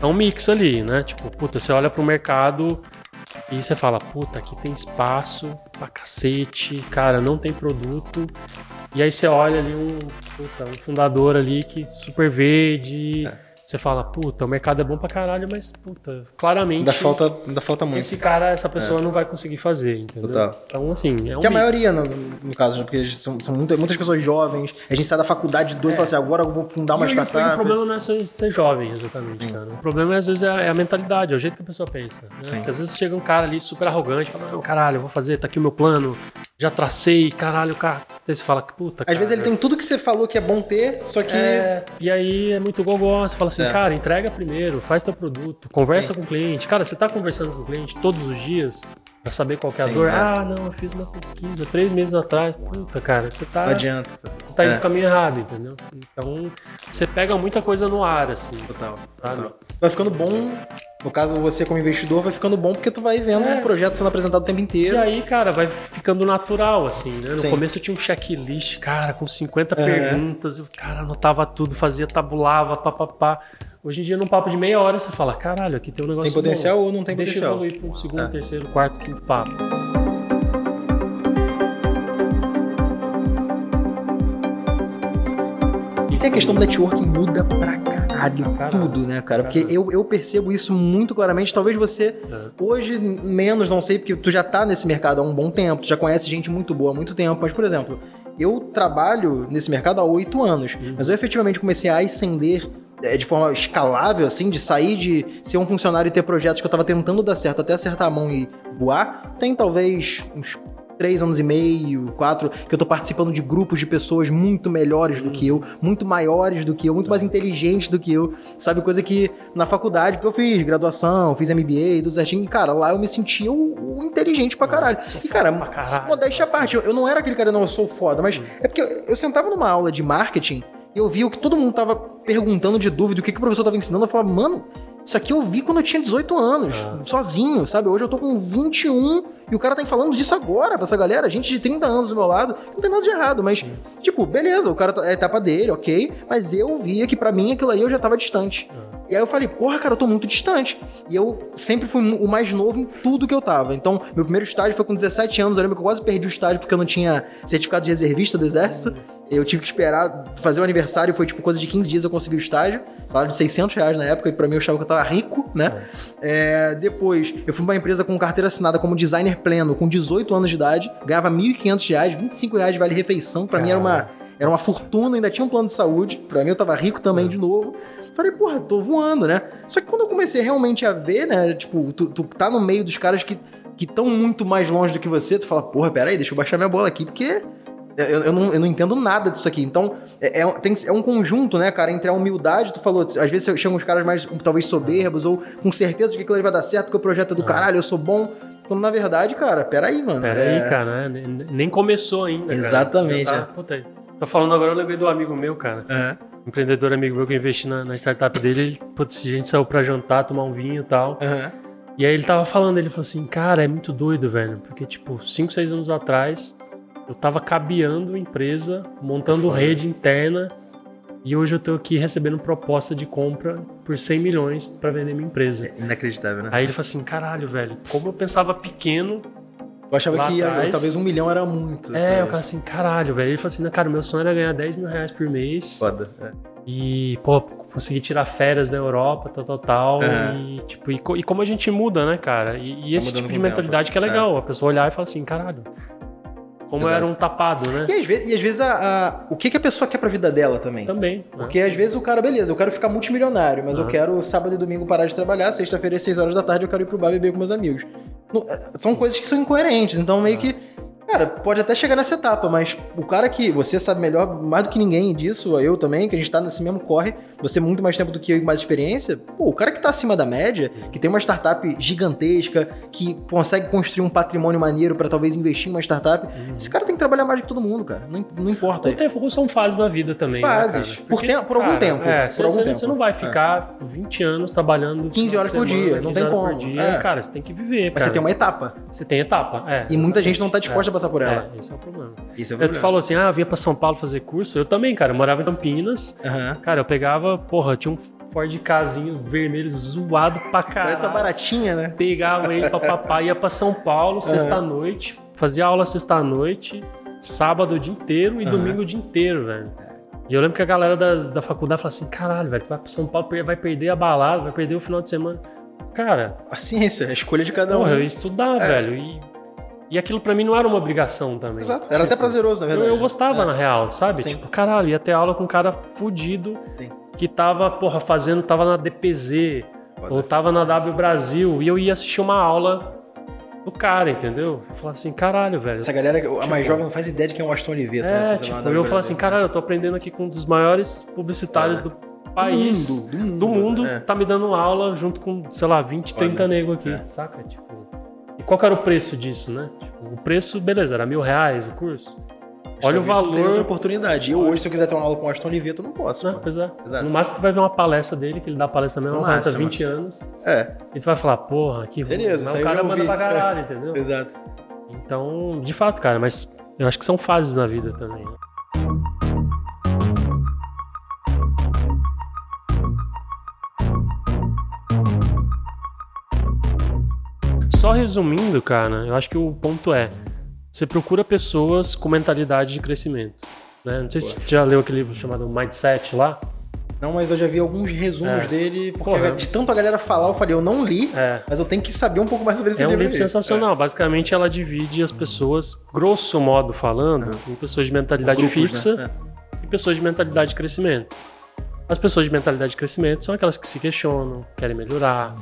é um mix ali, né? Tipo, puta, você olha pro mercado e você fala, puta, aqui tem espaço pra cacete, cara, não tem produto. E aí você olha ali um, puta, um fundador ali que super verde. É você fala, puta, o mercado é bom pra caralho, mas, puta, claramente. Ainda falta, ainda falta muito. Esse cara, essa pessoa é. não vai conseguir fazer, entendeu? Total. Então, assim, é um Que mix. a maioria, no, no caso, né? Porque são, são muitas, muitas pessoas jovens, a gente sai da faculdade doido é. e fala assim, agora eu vou fundar uma e startup. O problema não é ser, ser jovem, exatamente, cara. O problema, às vezes, é a, é a, mentalidade, é o jeito que a pessoa pensa. Né? Porque às vezes chega um cara ali super arrogante, fala, não, caralho, eu vou fazer, tá aqui o meu plano, já tracei, caralho, cara. Aí você fala, puta, Às vezes ele tem tudo que você falou que é bom ter, só que. É, e aí é muito gogó. Você fala assim, é. cara, entrega primeiro, faz teu produto, conversa Sim. com o cliente. Cara, você tá conversando com o cliente todos os dias pra saber qual é a Sim, dor. É. Ah, não, eu fiz uma pesquisa três meses atrás. Puta, cara, você tá. Não adianta. Tá indo é. pro caminho errado, entendeu? Então, você pega muita coisa no ar, assim. Total. Sabe? Total. Vai ficando bom no caso, você como investidor vai ficando bom porque tu vai vendo é. o projeto sendo apresentado o tempo inteiro. E aí, cara, vai ficando natural, assim, né? No Sim. começo eu tinha um checklist, cara, com 50 é. perguntas. O cara anotava tudo, fazia, tabulava, papapá. Hoje em dia, num papo de meia hora, você fala, caralho, aqui tem um negócio Tem potencial bom. ou não tem Deixa potencial? Deixa eu evoluir para um segundo, é. terceiro, quarto, quinto papo. E tem a questão do networking muda pra caralho, tudo, né, cara? Porque eu, eu percebo isso muito claramente. Talvez você, é. hoje, menos, não sei, porque tu já tá nesse mercado há um bom tempo, tu já conhece gente muito boa há muito tempo. Mas, por exemplo, eu trabalho nesse mercado há oito anos, uhum. mas eu efetivamente comecei a ascender é, de forma escalável, assim, de sair de ser um funcionário e ter projetos que eu tava tentando dar certo até acertar a mão e voar, tem talvez uns três anos e meio, quatro, que eu tô participando de grupos de pessoas muito melhores do que eu, muito maiores do que eu, muito mais inteligentes do que eu, sabe? Coisa que na faculdade, porque eu fiz graduação, fiz MBA, tudo certinho, e, cara, lá eu me sentia o, inteligente pra caralho. E, cara, pra caralho. modéstia à parte, eu, eu não era aquele cara, não, eu sou foda, mas é porque eu, eu sentava numa aula de marketing e eu via o que todo mundo tava perguntando de dúvida, o que, que o professor tava ensinando, eu falava, mano, isso aqui eu vi quando eu tinha 18 anos, sozinho, sabe? Hoje eu tô com 21 e o cara tá falando disso agora pra essa galera, gente de 30 anos do meu lado, não tem nada de errado, mas, tipo, beleza, o cara tá, é a etapa dele, ok, mas eu via que pra mim aquilo aí eu já tava distante. E aí eu falei, porra, cara, eu tô muito distante. E eu sempre fui o mais novo em tudo que eu tava. Então, meu primeiro estágio foi com 17 anos. Eu lembro que eu quase perdi o estágio porque eu não tinha certificado de reservista do exército. Eu tive que esperar fazer o aniversário, foi tipo coisa de 15 dias eu consegui o estágio. Salário de 600 reais na época, e pra mim eu achava que eu tava rico, né? É, depois, eu fui pra uma empresa com carteira assinada como designer pleno, com 18 anos de idade, ganhava 1.500 reais, 25 reais de vale refeição. Pra mim era uma, era uma fortuna, ainda tinha um plano de saúde. Pra mim eu tava rico também de novo. Falei, porra, tô voando, né? Só que quando eu comecei realmente a ver, né? Tipo, tu, tu tá no meio dos caras que estão muito mais longe do que você, tu fala, porra, peraí, deixa eu baixar minha bola aqui, porque eu, eu, não, eu não entendo nada disso aqui. Então, é, é, tem, é um conjunto, né, cara, entre a humildade, tu falou, às vezes chegam uns caras mais, talvez, soberbos, ou com certeza de que aquilo vai dar certo, que o projeto é do caralho, eu sou bom. Quando, na verdade, cara, peraí, mano. Peraí, é... cara, né? nem, começou ainda. cara. Exatamente, Já é. Tá, puta, tô falando agora, eu lembrei do amigo meu, cara. Um empreendedor amigo meu que eu investi na, na startup dele. Ele, putz, a gente saiu pra jantar, tomar um vinho e tal. Aham. E aí ele tava falando, ele falou assim, cara, é muito doido, velho. Porque, tipo, 5, 6 anos atrás, eu tava cabeando empresa, montando Foda. rede interna. E hoje eu tô aqui recebendo proposta de compra por 100 milhões pra vender minha empresa. É inacreditável, né? Aí ele falou assim, caralho, velho, como eu pensava pequeno. Eu achava Lá que ia- atrás- talvez um milhão era muito. É, tá? o cara assim, caralho, velho. Ele falou assim, cara, meu sonho era ganhar 10 mil reais por mês. Foda. É. E, pô, conseguir tirar férias na Europa, tal, tal, tal. É. E, tipo, e, e como a gente muda, né, cara? E, e esse mudando tipo de mentalidade tempo. que é legal. A pessoa olhar e falar assim, caralho, como eu Exato. era um tapado, né? E às vezes, e às vezes a, a- o que, que a pessoa quer pra vida dela também? Também. né? Porque às vezes o cara, beleza, eu quero ficar multimilionário, mas eu Aham. quero sábado e domingo parar de trabalhar, sexta-feira às 6 horas da tarde eu quero ir pro bar beber com meus amigos. Não, é, São coisas que são incoerentes, então meio que. Cara, pode até chegar nessa etapa, mas o cara que você sabe melhor, mais do que ninguém disso, eu também, que a gente tá nesse mesmo corre, você muito mais tempo do que eu e mais experiência, pô, o cara que tá acima da média, que tem uma startup gigantesca, que consegue construir um patrimônio maneiro pra talvez investir em uma startup, esse cara tem que trabalhar mais do que todo mundo, cara. Não, não importa. Não tem, são fases da vida também. né, Fases. cara? Por tempo- por algum tempo, É, por você, algum você- tempo. você não vai ficar 20 anos trabalhando 15 final horas de por semana, dia, não 15 tem horas por como. dia. É. Cara, você tem que viver. Mas cara. você tem uma etapa. Você tem etapa, é. E muita gente não tá disposta a passar por ela. É, esse é o problema. Isso é o Eu problema. tu falou assim, ah, eu vinha pra São Paulo fazer curso. Eu também, cara. Eu morava em Campinas. Aham. Cara, eu pegava, porra, tinha um Ford Casinho vermelho zoado pra caralho. Essa baratinha, né? Pegava ele pra papai, ia pra São Paulo sexta-noite, fazia aula sexta-noite, sábado o dia inteiro e Aham. domingo o dia inteiro, velho. E eu lembro que a galera da, da faculdade falava assim: caralho, velho, tu vai pra São Paulo, vai perder a balada, vai perder o final de semana. Cara, A ciência, a escolha de cada um. porra, eu ia estudar, velho. E, e aquilo pra mim não era uma obrigação também. Exato. Era até prazeroso, na Eu, verdade. eu gostava, É. na real, sabe? Sim. Tipo, caralho, ia ter aula com um cara fudido Sim. Que tava, porra, fazendo, tava na DPZ, Foda. ou tava na W Brasil, e eu ia assistir uma aula do cara, entendeu? Eu falava assim, caralho, velho. Essa galera, a mais jovem, não faz ideia de quem é o Aston Oliveira. É, né? tipo, eu falo assim, caralho, eu tô aprendendo aqui com um dos maiores publicitários É. do país, do mundo, do mundo, do mundo, é. tá me dando aula junto com, sei lá, 20, 30 nego aqui, é. saca? Tipo, e qual que era o preço disso, né? Tipo, o preço, beleza, era mil reais o curso. Olha o tu tenha outra valor. oportunidade. Eu hoje, se eu quiser ter uma aula com o Aston Oliveira, eu não posso. Pô. Pois é. Exato. No máximo tu vai ver uma palestra dele, que ele dá palestra mesmo, No uma palestra há máximo. 20 anos, É, e tu vai falar, porra, que ruim. Beleza, Mas o cara manda pra caralho, entendeu? exato. Então, de fato, cara, mas eu acho que são fases na vida também. né? Só resumindo, cara, eu acho que o ponto é: você procura pessoas com mentalidade de crescimento. Né? Não sei se você já leu aquele livro chamado Mindset lá. Não, mas eu já vi alguns resumos É. dele, porque Porra. de tanto a galera falar, eu falei, eu não li, É. mas eu tenho que saber um pouco mais sobre esse É um livro. livro sensacional. Basicamente, ela divide as pessoas, grosso modo falando, em pessoas de mentalidade Grupos, fixa né? e pessoas de mentalidade de crescimento. As pessoas de mentalidade de crescimento são aquelas que se questionam, querem melhorar,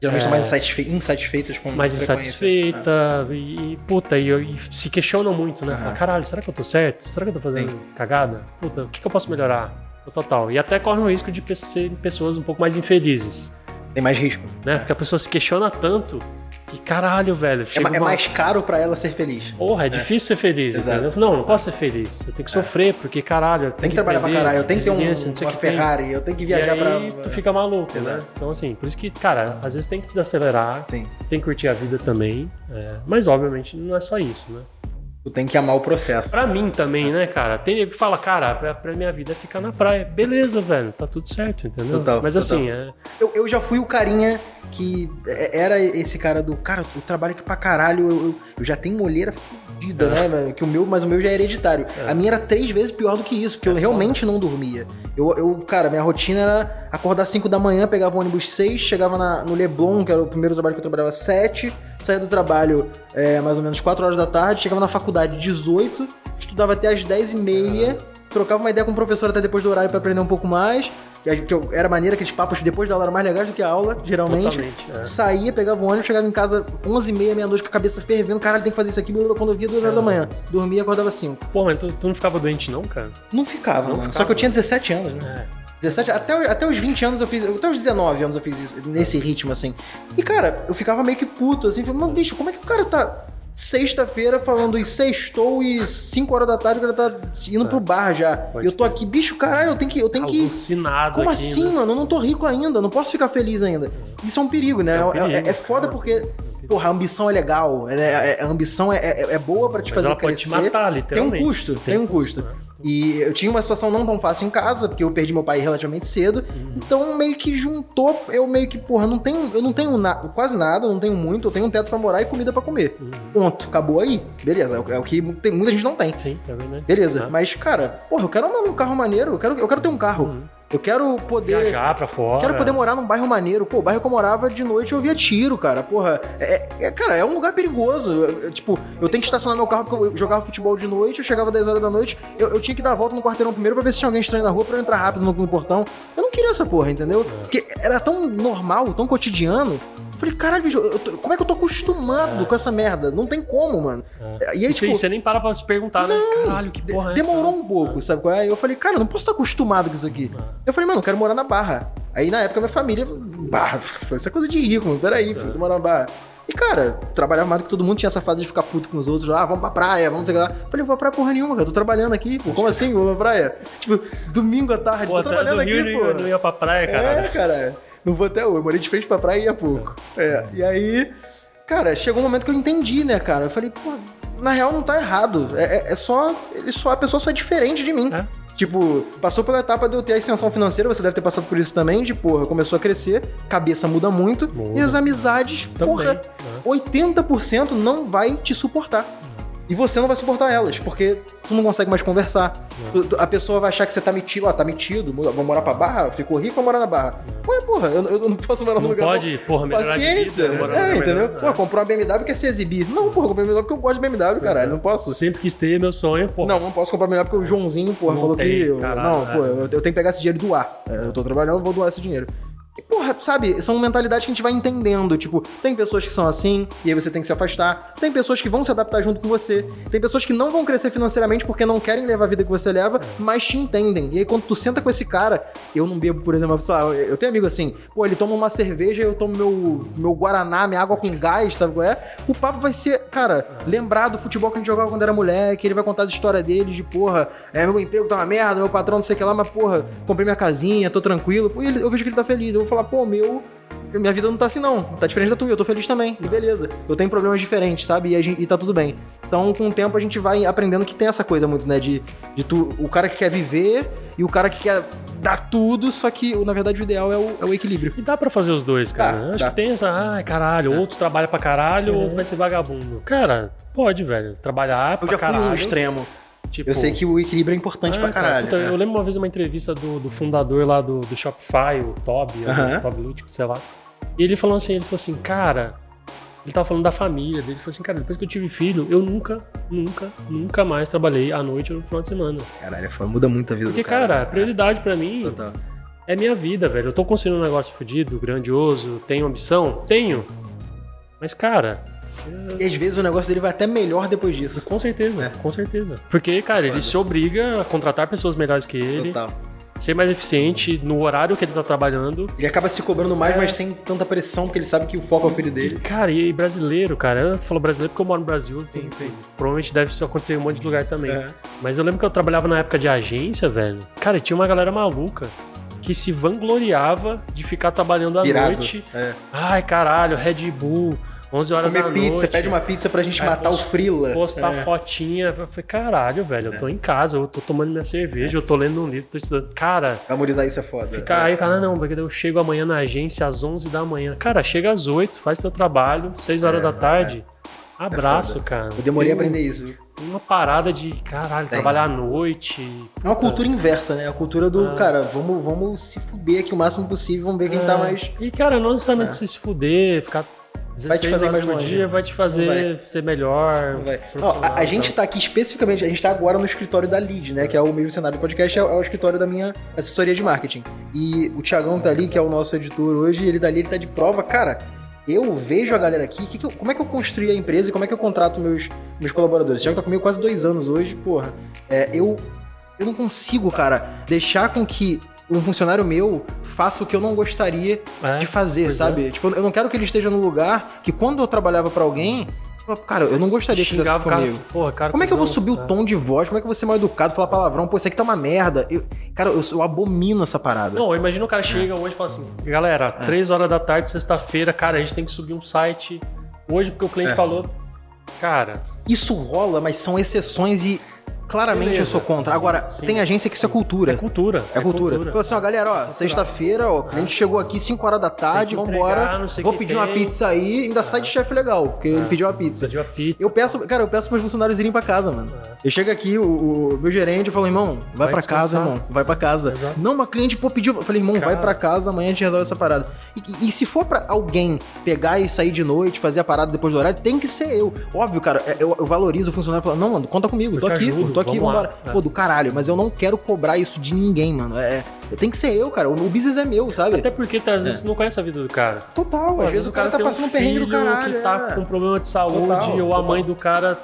Geralmente É. estão mais insatisfe- insatisfeitas com mais insatisfeita e, e, puta, e, e se questionam muito, né? Aham. Fala, caralho, será que eu tô certo? Será que eu tô fazendo Sim. cagada? Puta, o que, que eu posso melhorar? Total. E até corre o risco de serem pessoas um pouco mais infelizes, Tem mais risco. né? Porque a pessoa se questiona tanto que, caralho, velho, É, é uma- mais caro pra ela ser feliz. Porra, é difícil ser feliz, Exato. entendeu? Não, não posso ser feliz. Eu tenho que sofrer, porque, caralho, eu Tem tenho que trabalhar pra caralho, eu tenho que ter um, uma que tem. Ferrari, eu tenho que E viajar aí pra. tu fica maluco, né? Exato. Então, assim, por isso que, cara, às vezes tem que desacelerar, Sim. tem que curtir a vida também. é, mas, obviamente, não é só isso, né? Tu tem que amar o processo. Pra mim também, né, cara? Tem nego que fala, cara, pra, pra minha vida é ficar na praia. Beleza, velho, tá tudo certo, entendeu? Total, mas total. assim, é, Eu, eu já fui o carinha que é- era esse cara do. Cara, eu trabalho aqui pra caralho, eu, eu- eu já tenho molheira fodida, né? velho? Que o meu, mas o meu já é hereditário. A minha era três vezes pior do que isso, porque É eu realmente não dormia. Eu, eu, cara, minha rotina era acordar 5 da manhã, pegava o ônibus 6, chegava na- no Leblon, que era o primeiro trabalho que eu trabalhava 7, saía do trabalho é, mais ou menos 4 horas da tarde, chegava na faculdade 18, estudava até as 10 e meia, trocava uma ideia com o professor até depois do horário pra aprender um pouco mais. Que Que eu, era maneira aqueles papos depois da aula eram mais legais do que a aula, geralmente. é. Saía, pegava o ônibus, chegava em casa 11h30, meia-noite com a cabeça fervendo. Caralho, tem que fazer isso aqui. Quando eu via, 2 horas da manhã. Dormia e acordava 5. Pô, mas tu, tu não ficava doente, não, cara? Não ficava, Não ficava. Só que eu tinha 17 anos, né? É. 17, até, até os 20 anos eu fiz. Até os 19 anos eu fiz isso, nesse ritmo, assim. E, cara, eu ficava meio que puto, assim. Falei, mano, bicho, como é que o cara tá sexta-feira falando em sextou e 5 horas da tarde o cara tá indo pro bar já. É. Pode E eu tô aqui, bicho, caralho, eu tenho que. Eu tenho que como assim, né? mano? Eu não tô rico ainda, não posso ficar feliz ainda. Isso é um perigo, né? É um É, perigo, é- é foda é um porque, é porra, a ambição é legal. é- é- a ambição é, é- é boa pra te Mas fazer ela pode crescer. te matar, tem literalmente. um custo, tem, um custo. né? E eu tinha uma situação não tão fácil em casa, porque eu perdi meu pai relativamente cedo. Uhum. Então meio que juntou, eu meio que, porra, não tenho, eu não tenho na- quase nada, não tenho muito, eu tenho um teto pra morar e comida pra comer. Uhum. Ponto, acabou aí. Beleza, é o, é o que tem- muita gente não tem. Sim, é verdade. Beleza, Tá. mas cara, porra, eu quero um, um carro maneiro, eu quero, eu quero ter um carro. Eu quero poder Viajar pra fora. Quero poder morar num bairro maneiro. Pô, o bairro que eu morava de noite eu via tiro, cara. Porra, é, é- cara, é um lugar perigoso. Eu, tipo, eu tenho que estacionar meu carro porque eu jogava futebol de noite, eu chegava 10 horas da noite, eu, eu tinha que dar a volta no quarteirão primeiro pra ver se tinha alguém estranho na rua pra eu entrar rápido no, no portão. Eu não queria essa porra, entendeu? Porque era tão normal, tão cotidiano. Eu falei, caralho, bicho, eu tô- como é que eu tô acostumado com essa merda? Não tem como, mano. E aí, E tipo, você nem para pra se perguntar, né? Caralho, que porra é demorou essa? um pouco, sabe qual é? Aí eu falei, cara, eu não posso estar acostumado com isso aqui. Eu falei, mano, eu quero morar na Barra. Aí na época minha família, Barra, [laughs] foi essa coisa de rico, mano, peraí, pô, eu morar na Barra. E cara, trabalhava mais do que todo mundo, tinha essa fase de ficar puto com os outros, ah, vamos pra praia, vamos não sei o que lá. Eu falei, vou pra praia porra nenhuma, cara, eu tô trabalhando aqui, pô, como assim, vou pra praia? Tipo, domingo à tarde, Pô, tô trabalhando Rio aqui, não ia- pô. não ia pra praia, cara. É, cara. Não vou até hoje. Eu morei de frente pra praia e ia pouco. É. E aí, cara, chegou um momento que eu entendi, né, cara? Eu falei, pô, na real não tá errado. É, é- é só. Ele só. A pessoa só é diferente de mim. É. Tipo, passou pela etapa de eu ter a extensão financeira, você deve ter passado por isso também, de, porra, começou a crescer, cabeça muda muito, Muda. e as amizades, Também, porra, né? 80% não vai te suportar. E você não vai suportar elas, porque tu não consegue mais conversar. Tu- tu- a pessoa vai achar que você tá metido, ó, tá metido, vou morar pra barra, ficou rico, vou morar na barra. Ué, porra, eu, eu não posso morar no Não lugar. pode, porra, melhorar Paciência. vida. é, lugar entendeu? melhor. Pô, comprou uma BMW quer se exibir. Não, porra, comprei uma BMW porque eu gosto de BMW, caralho. Não posso. Sempre quis ter meu sonho, porra. Não, não posso comprar melhor porque o Joãozinho, porra, Não falou tem, que. eu- caralho, não, pô, é. eu, eu tenho que pegar esse dinheiro e doar. É, Eu tô trabalhando, eu vou doar esse dinheiro. E, porra, sabe, são mentalidades que a gente vai entendendo. Tipo, tem pessoas que são assim, e aí você tem que se afastar. Tem pessoas que vão se adaptar junto com você. Tem pessoas que não vão crescer financeiramente porque não querem levar a vida que você leva, mas te entendem. E aí, quando tu senta com esse cara, eu não bebo, por exemplo, só, eu tenho amigo assim, pô, ele toma uma cerveja, eu tomo meu, meu Guaraná, minha água com gás, sabe qual é? O papo vai ser, cara, lembrar do futebol que a gente jogava quando era moleque, ele vai contar as histórias dele de, porra, é, meu emprego tá uma merda, meu patrão não sei o que lá, mas, porra, comprei minha casinha, tô tranquilo. Pô, eu vejo que ele tá feliz. Eu vou falar, pô, meu. Minha vida não tá assim, não. Tá diferente da tua, eu tô feliz também. E beleza. Eu tenho problemas diferentes, sabe? E, gente, e tá tudo bem. Então, com o tempo, a gente vai aprendendo que tem essa coisa muito, né? De, de tu, o cara que quer viver e o cara que quer dar tudo, só que, na verdade, o ideal é o, é o equilíbrio. E dá pra fazer os dois, cara. Dá, Acho dá. que tem essa, ai, caralho, ou tu trabalha pra caralho, ou tu vai ser vagabundo. Cara, pode, velho. Trabalhar Eu pra já fui caralho. um extremo. Tipo, Eu sei que o equilíbrio é importante ah, pra cara, caralho. puta, né? Eu lembro uma vez uma entrevista do, do fundador lá do, do Shopify, o Toby, o Toby Lutz, sei lá. E ele falou assim, ele falou assim, cara, ele tava falando da família dele, ele falou assim, cara, depois que eu tive filho, eu nunca, nunca, nunca mais trabalhei à noite ou no final de semana. Caralho, muda muito a vida Porque, do cara. cara, a né? prioridade pra mim Total. é minha vida, velho. Eu tô construindo um negócio fodido, grandioso, tenho ambição? Tenho. Mas, cara. E às vezes o negócio dele vai até melhor depois disso. Com certeza, é. com certeza. Porque, cara, ele se obriga a contratar pessoas melhores que ele. Total ser mais eficiente no horário que ele tá trabalhando. Ele acaba se cobrando mais, é. mas sem tanta pressão, porque ele sabe que o foco é o filho dele. Cara, e brasileiro, cara, eu falo brasileiro porque eu moro no Brasil, sim, sim. provavelmente deve acontecer em um monte de lugar também. É. Mas eu lembro que eu trabalhava na época de agência, velho. Cara, tinha uma galera maluca que se vangloriava de ficar trabalhando à Virado. noite. É. Ai, caralho, Red Bull 11 horas Comer da pizza, noite. pede uma pizza pra gente matar o frila. Postar é. fotinha. Eu falei, caralho, velho, eu tô é. em casa, eu tô tomando minha cerveja, é. eu tô lendo um livro, tô estudando. Cara. Memorizar isso é foda. Fica aí, cara, não, porque eu chego amanhã na agência às 11 da manhã. Cara, chega às 8, faz seu trabalho, 6 horas é, da tarde. É. Abraço, cara. Eu demorei Tem a aprender isso, viu? Uma parada de, caralho, Tem. trabalhar à noite. É uma cultura inversa, né? A cultura do, cara, vamos, vamos se fuder aqui o máximo possível, vamos ver quem tá mais. E, cara, não necessariamente se fuder, ficar vai te fazer mais longe. dia vai te fazer ser melhor. Ó, a, a gente tá aqui especificamente, a gente tá agora no escritório da Lead, né? Que é o meio cenário do podcast, é, é, o escritório da minha assessoria de marketing. E o Thiagão tá ali, que é o nosso editor hoje, ele dali, ele tá de prova. Cara, eu vejo a galera aqui, que que eu, como é que eu construí a empresa e como é que eu contrato meus, meus colaboradores? O Thiago tá comigo quase dois anos hoje, porra. É, eu, eu não consigo, cara, deixar com que um funcionário meu faça o que eu não gostaria é, de fazer, sabe? É. Tipo, eu não quero que ele esteja no lugar que quando eu trabalhava para alguém, Cara, eu não gostaria que fizesse comigo. Porra, cara, como é que eu vou subir o tom de voz? Como é que eu vou ser mal educado, falar palavrão? Pô, isso aqui tá uma merda. Eu, cara, eu, eu abomino essa parada. Não, imagina o cara chega hoje e fala assim: galera, é. 3 horas da tarde, sexta-feira, cara, a gente tem que subir um site hoje porque o cliente é. falou. Cara. Isso rola, mas são exceções e Claramente Beleza. eu sou contra. Agora, sim. tem agência que isso é cultura. É cultura. É, é cultura. cultura. Fala assim, ó, galera, ó, sexta-feira, ó, a gente chegou aqui 5 horas da tarde, vambora. Vou pedir tem. uma pizza aí, ainda ah. sai de chefe legal, porque ah. ele pediu uma pizza. Pediu uma pizza. Eu peço, cara, eu peço meus funcionários irem pra casa, mano. Ah. Eu chego aqui, o, o, meu gerente, eu falo, irmão, vai, vai pra casa, irmão, vai pra casa. Exato. Não, uma cliente, pô, pediu. Eu falei, irmão, cara. vai pra casa, amanhã a gente resolve essa parada. E, e, se for pra alguém pegar e sair de noite, fazer a parada depois do horário, tem que ser eu. Óbvio, cara, é, eu, eu valorizo o funcionário falando, não, mano, conta comigo, eu tô aqui, ajudo, tô aqui, vambora. É pô, do caralho, mas eu não quero cobrar isso de ninguém, mano. É, tem que ser eu, cara. O, o business é meu, sabe? Até porque tá, às vezes é. você não conhece a vida do cara. Total, às, às vezes o cara, cara tá passando um perrengue do caralho. que tá é. com problema de saúde, Total, ou a mãe do cara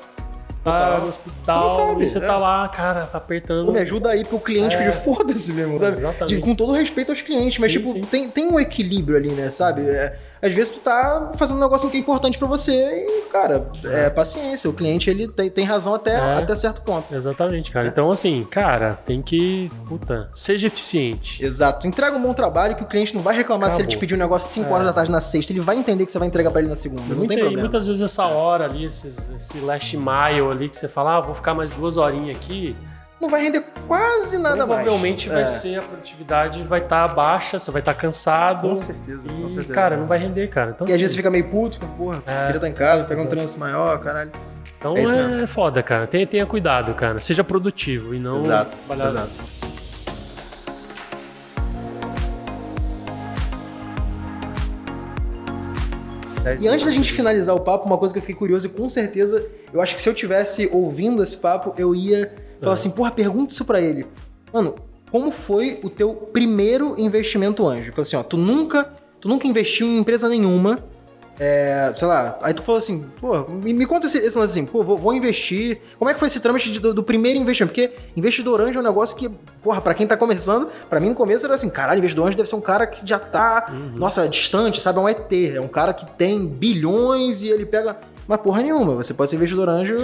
tá no hospital sabe, e você tá é. tá lá, cara, tá apertando. Pô, me ajuda aí pro cliente é. pedir [laughs] foda-se mesmo, sabe? Exatamente. De, com todo respeito aos clientes, mas sim, tipo, Tem, tem um equilíbrio ali, né, sabe? É, às vezes tu tá fazendo um negócio que é importante para você e, cara, é paciência. O cliente, ele tem, tem razão até, é, até certo ponto. Exatamente, cara. Então, assim, cara, tem que, puta, seja eficiente. Exato. Entrega um bom trabalho que o cliente não vai reclamar Acabou. se ele te pedir um negócio 5 é. horas da tarde na sexta. Ele vai entender que você vai entregar para ele na segunda. Não tem problema. muitas vezes essa hora ali, esses, esse last mile ali que você fala, ah, vou ficar mais duas horinhas aqui não vai render quase nada Provavelmente mais. vai é. ser, a produtividade vai estar tá baixa, você vai estar tá cansado. Com certeza, e, com certeza. cara, não vai render, cara. Então, e assim, às vezes você fica meio puto, porra, é, queria estar em casa, pegar um trânsito maior, caralho. Então é, é foda, cara. Tenha, tenha cuidado, cara. Seja produtivo e não exato, Exato. E antes da gente finalizar o papo, uma coisa que eu fiquei curioso e com certeza eu acho que se eu tivesse ouvindo esse papo, eu ia falar é. assim, porra, pergunta isso pra ele. Mano, como foi o teu primeiro investimento anjo? Fala assim, ó, tu nunca, tu nunca investiu em empresa nenhuma, é, sei lá, aí tu falou assim, pô, me, me conta esse, esse lance assim, pô, vou, vou, investir. Como é que foi esse trâmite de, do, do, primeiro investimento? Porque investidor anjo é um negócio que, porra, pra quem tá começando, pra mim no começo era assim, caralho, investidor anjo deve ser um cara que já tá, uhum. nossa, distante, sabe? É um ET, é um cara que tem bilhões e ele pega. Mas porra nenhuma, você pode ser investidor anjo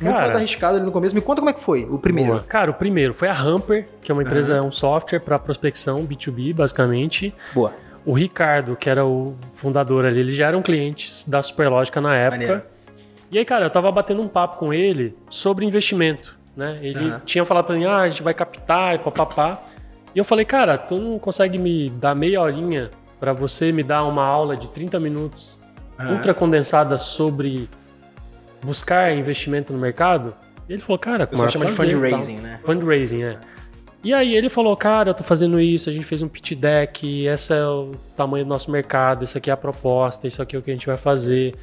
muito mais arriscado ali no começo. Me conta como é que foi o primeiro. Boa. Cara, o primeiro foi a Hamper, que é uma empresa, uhum. um software para prospecção B2B, basicamente. Boa. O Ricardo, que era o fundador ali, ele já era um cliente da Superlógica na época. Maneiro. E aí, cara, eu tava batendo um papo com ele sobre investimento, né? Ele uhum. tinha falado pra mim, ah, a gente vai captar e papapá. E eu falei, cara, tu não consegue me dar meia horinha para você me dar uma aula de 30 minutos uhum. ultra condensada sobre buscar investimento no mercado? E ele falou, cara, Você chama de fundraising, né? Fundraising, é. E aí ele falou, cara, eu tô fazendo isso, a gente fez um pitch deck, esse é o tamanho do nosso mercado, isso aqui é a proposta, isso aqui é o que a gente vai fazer.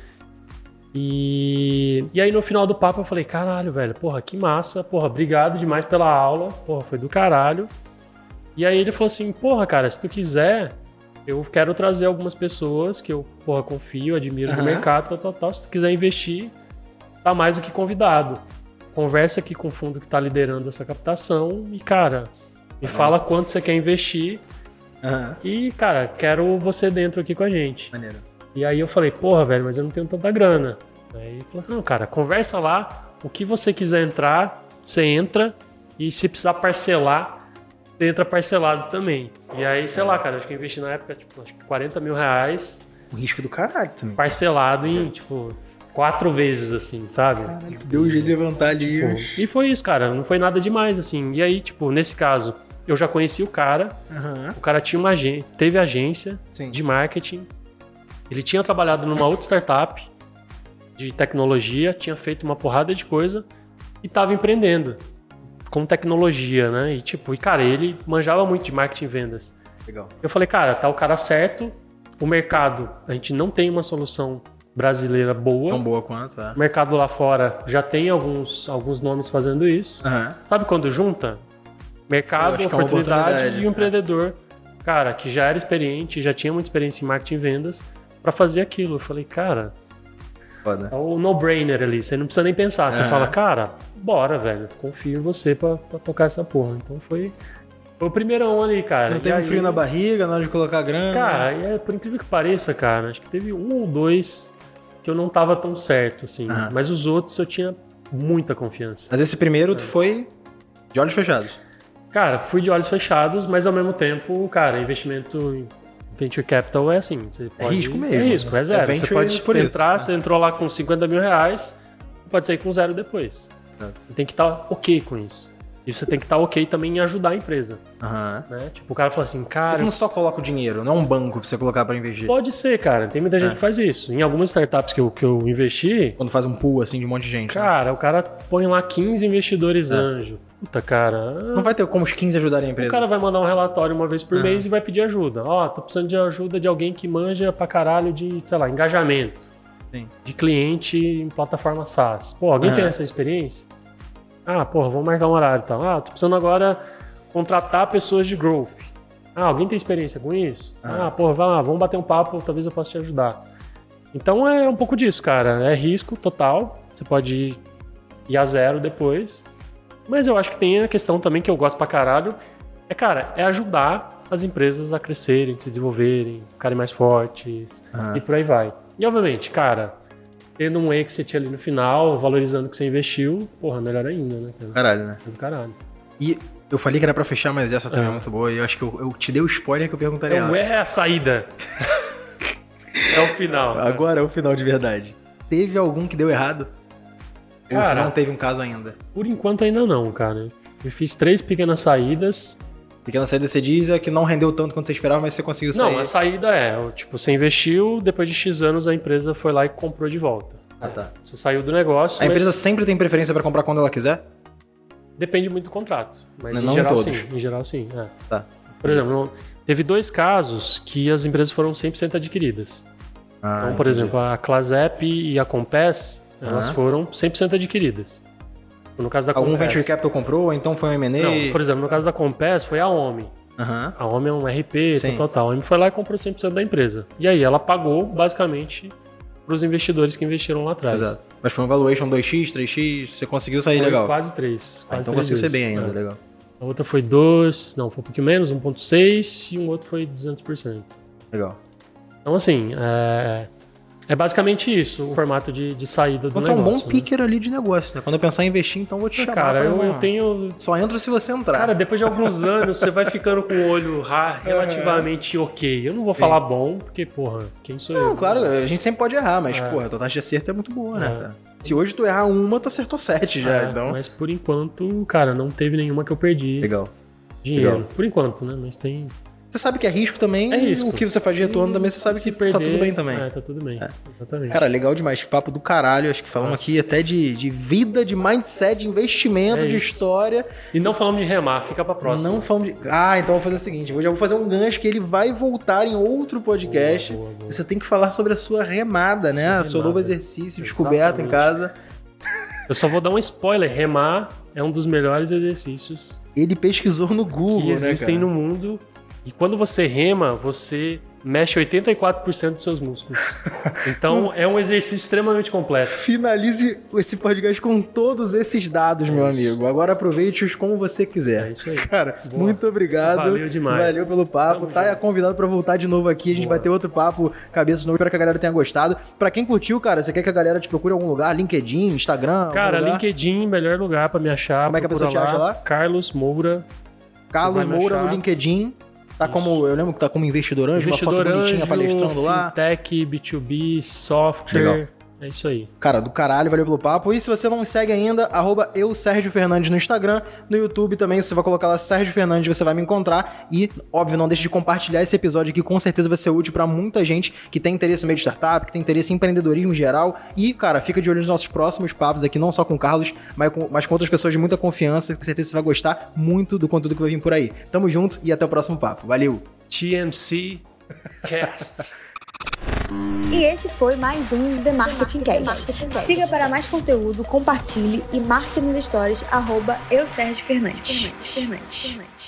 E, e aí no final do papo eu falei, caralho, velho, porra, que massa, porra, obrigado demais pela aula, porra, foi do caralho. E aí ele falou assim: porra, cara, se tu quiser, eu quero trazer algumas pessoas que eu, porra, confio, admiro no Aham. mercado, tal, tal, tal. Se tu quiser investir, tá mais do que convidado. Conversa aqui com o fundo que tá liderando essa captação e, cara, me fala quanto você quer investir Aham. e, cara, quero você dentro aqui com a gente. Maneiro. E aí eu falei, porra, velho, mas eu não tenho tanta grana. Aí ele falou, não, cara, conversa lá, o que você quiser entrar, você entra, e se precisar parcelar, você entra parcelado também. E aí, sei lá, cara, acho que eu investi na época, tipo, acho que 40 mil reais, O risco do caralho também. parcelado em, tipo, quatro vezes, assim, sabe? Caralho, tu deu um jeito de levantar ali. Tipo, e foi isso, cara, não foi nada demais, assim. E aí, tipo, nesse caso, eu já conheci o cara, Aham. o cara tinha uma agência, teve agência, Sim. de marketing. Ele tinha trabalhado numa outra startup de tecnologia, tinha feito uma porrada de coisa e estava empreendendo com tecnologia, né? E tipo, e cara, ele manjava muito de marketing e vendas. Legal. Eu falei, cara, tá o cara certo. O mercado, a gente não tem uma solução brasileira boa. Tão boa quanto, é. O mercado lá fora já tem alguns, alguns nomes fazendo isso. Aham. Sabe quando junta? Mercado, acho que é oportunidade, oportunidade, e um empreendedor, cara, que já era experiente, já tinha muita experiência em marketing e vendas, pra fazer aquilo. Eu falei, cara, Foda. é o no-brainer ali, você não precisa nem pensar. Você fala, cara, bora, velho, confio em você pra, pra tocar essa porra. Então foi, foi o primeirão ali, cara. Não teve um aí- frio na barriga na hora de colocar grana. Cara, e é, por incrível que pareça, cara, acho que teve um ou dois que eu não tava tão certo, assim. Aham. Mas os outros eu tinha muita confiança. Mas esse primeiro tu foi de olhos fechados. Cara, fui de olhos fechados, mas ao mesmo tempo, cara, investimento em venture capital é assim. Você pode, risco mesmo, É risco, né? é zero. É você venture pode por isso, entrar, né? você entrou lá com 50 mil reais, pode sair com zero depois. Exato. Você tem que estar ok com isso. E você tem que estar ok também em ajudar a empresa, Aham. né? Tipo, o cara fala assim, cara, não só coloca o dinheiro, não é um banco pra você colocar pra investir. pode ser, cara. Tem muita gente É. que faz isso. Em algumas startups que eu, que eu investi, Quando faz um pool assim de um monte de gente. né? cara, o cara põe lá 15 investidores anjo. Puta, cara. Não vai ter como os 15 ajudarem a empresa. O cara vai mandar um relatório uma vez por mês e vai pedir ajuda. Ó, tô precisando de ajuda de alguém que manja pra caralho de, sei lá, engajamento. Sim. De cliente em plataforma SaaS. Pô, alguém tem essa experiência? Ah, porra, vamos marcar um horário e tal. Ah, tô precisando agora contratar pessoas de growth. Ah, alguém tem experiência com isso? Ah. Ah, porra, vai lá, vamos bater um papo, talvez eu possa te ajudar. Então é um pouco disso, cara. É risco total. Você pode ir, ir a zero depois. Mas eu acho que tem a questão também que eu gosto pra caralho. É, cara, é ajudar as empresas a crescerem, se desenvolverem, ficarem mais fortes Aham. e por aí vai. E obviamente, cara, tendo um exit ali no final, valorizando o que você investiu, porra, melhor ainda, né? cara? Caralho, né? Do caralho. E eu falei que era pra fechar, mas essa também é, É. muito boa. E eu acho que eu, eu te dei o spoiler que eu perguntaria. Então é a saída. [laughs] é o final. né? Agora é o final de verdade. Teve algum que deu errado? Ou se Cara, não teve um caso ainda? Por enquanto ainda não, cara. Eu fiz três pequenas saídas. Pequena saída você diz é que não rendeu tanto quanto você esperava, mas você conseguiu sair. Não, a saída é, tipo, você investiu, depois de X anos a empresa foi lá e comprou de volta. Ah, tá. Você saiu do negócio, A mas empresa sempre tem preferência pra comprar quando ela quiser? depende muito do contrato. Mas Mas em não geral todos. sim, em geral sim. é. Tá. Por exemplo, não- teve dois casos que as empresas foram 100% adquiridas. Ah, Então, por entendi. exemplo, a Clasep e a Compass, elas Aham. foram 100% adquiridas. No caso da Algum Compass. venture capital comprou, ou então foi um M&A? Não, por exemplo, no caso da Compass foi a OMI. Aham. A OMI é um RP, Sim. tal, tal, tal. A OMI foi lá e comprou 100% da empresa. E aí ela pagou, basicamente, para os investidores que investiram lá atrás. Exato. Mas foi um valuation 2x, 3x, você conseguiu sair Foi legal. quase 3. Ah, então conseguiu ser bem ainda, legal. A outra foi 2, não, foi um pouquinho menos, 1.6 e um outro foi 200%. Legal. Então, assim, é, é basicamente isso, o formato de, de saída do Então é um negócio. bom né? picker ali de negócio, né? Quando eu pensar em investir, então eu vou te chamar. Cara, eu, eu tenho... Só entro se você entrar. Cara, depois de alguns [laughs] anos, você vai ficando com o olho ra- relativamente ok. Eu não vou falar bom, porque, porra, quem sou eu? Não, claro, a gente sempre pode errar, mas, É. porra, a tua taxa de acerto é muito boa, né? É. cara? Se hoje tu errar uma, tu acertou sete já, É, então... Mas por enquanto, cara, não teve nenhuma que eu perdi Legal. dinheiro. legal. Por enquanto, né? Mas tem. Você sabe que é risco também, É risco. o que você faz de retorno também, você sabe que Se tá tudo bem também. É, tá tudo bem. Exatamente. Cara, legal demais. Papo do caralho. Acho que falamos Nossa. aqui até de, de vida, de mindset, de investimento, É de história. E não falamos de remar, fica pra próxima. Não falamos de. Ah, então eu vou fazer o seguinte: hoje eu vou fazer um gancho que ele vai voltar em outro podcast. Boa, boa, boa. Você tem que falar sobre a sua remada, né? Sua O seu novo exercício, descoberto em Exatamente. casa. Eu só vou dar um spoiler: remar é um dos melhores exercícios. Ele pesquisou no Google, que existem né, no mundo. E quando você rema, você mexe 84% dos seus músculos. Então é um exercício extremamente completo. Finalize esse podcast com todos esses dados, é meu isso. amigo. Agora aproveite-os como você quiser. É isso aí. Cara, Boa. muito obrigado. Valeu demais. Valeu pelo papo. Tamo tá junto. convidado para voltar de novo aqui. A gente Boa. vai ter outro papo, cabeça novo. Espero que a galera tenha gostado. Para quem curtiu, cara, você quer que a galera te procure em algum lugar? LinkedIn, Instagram? Cara, LinkedIn, melhor lugar para me achar. Como é que a pessoa te acha lá? Carlos Moura. Carlos Moura no LinkedIn. Tá Isso. como, eu lembro que tá como investidor anjo, investidor uma foto anjo, bonitinha palestrando lá. Fintech, B2B, software. Legal. É isso aí. Cara, do caralho, valeu pelo papo. E se você não me segue ainda, arroba eu, Sérgio Fernandes, no Instagram. No YouTube também, você vai colocar lá Sérgio Fernandes, você vai me encontrar. E, óbvio, não deixe de compartilhar esse episódio aqui, com certeza vai ser útil para muita gente que tem interesse no meio de startup, que tem interesse em empreendedorismo em geral. E, cara, fica de olho nos nossos próximos papos aqui, não só com o Carlos, mas com, mas com outras pessoas de muita confiança. Com certeza você vai gostar muito do conteúdo que vai vir por aí. Tamo junto e até o próximo papo. Valeu! TMC Cast. [laughs] E esse foi mais um The Marketing Cast. Siga para mais conteúdo, compartilhe e marque nos stories arroba eu Sérgio Fernandes. Fernandes. Fernandes.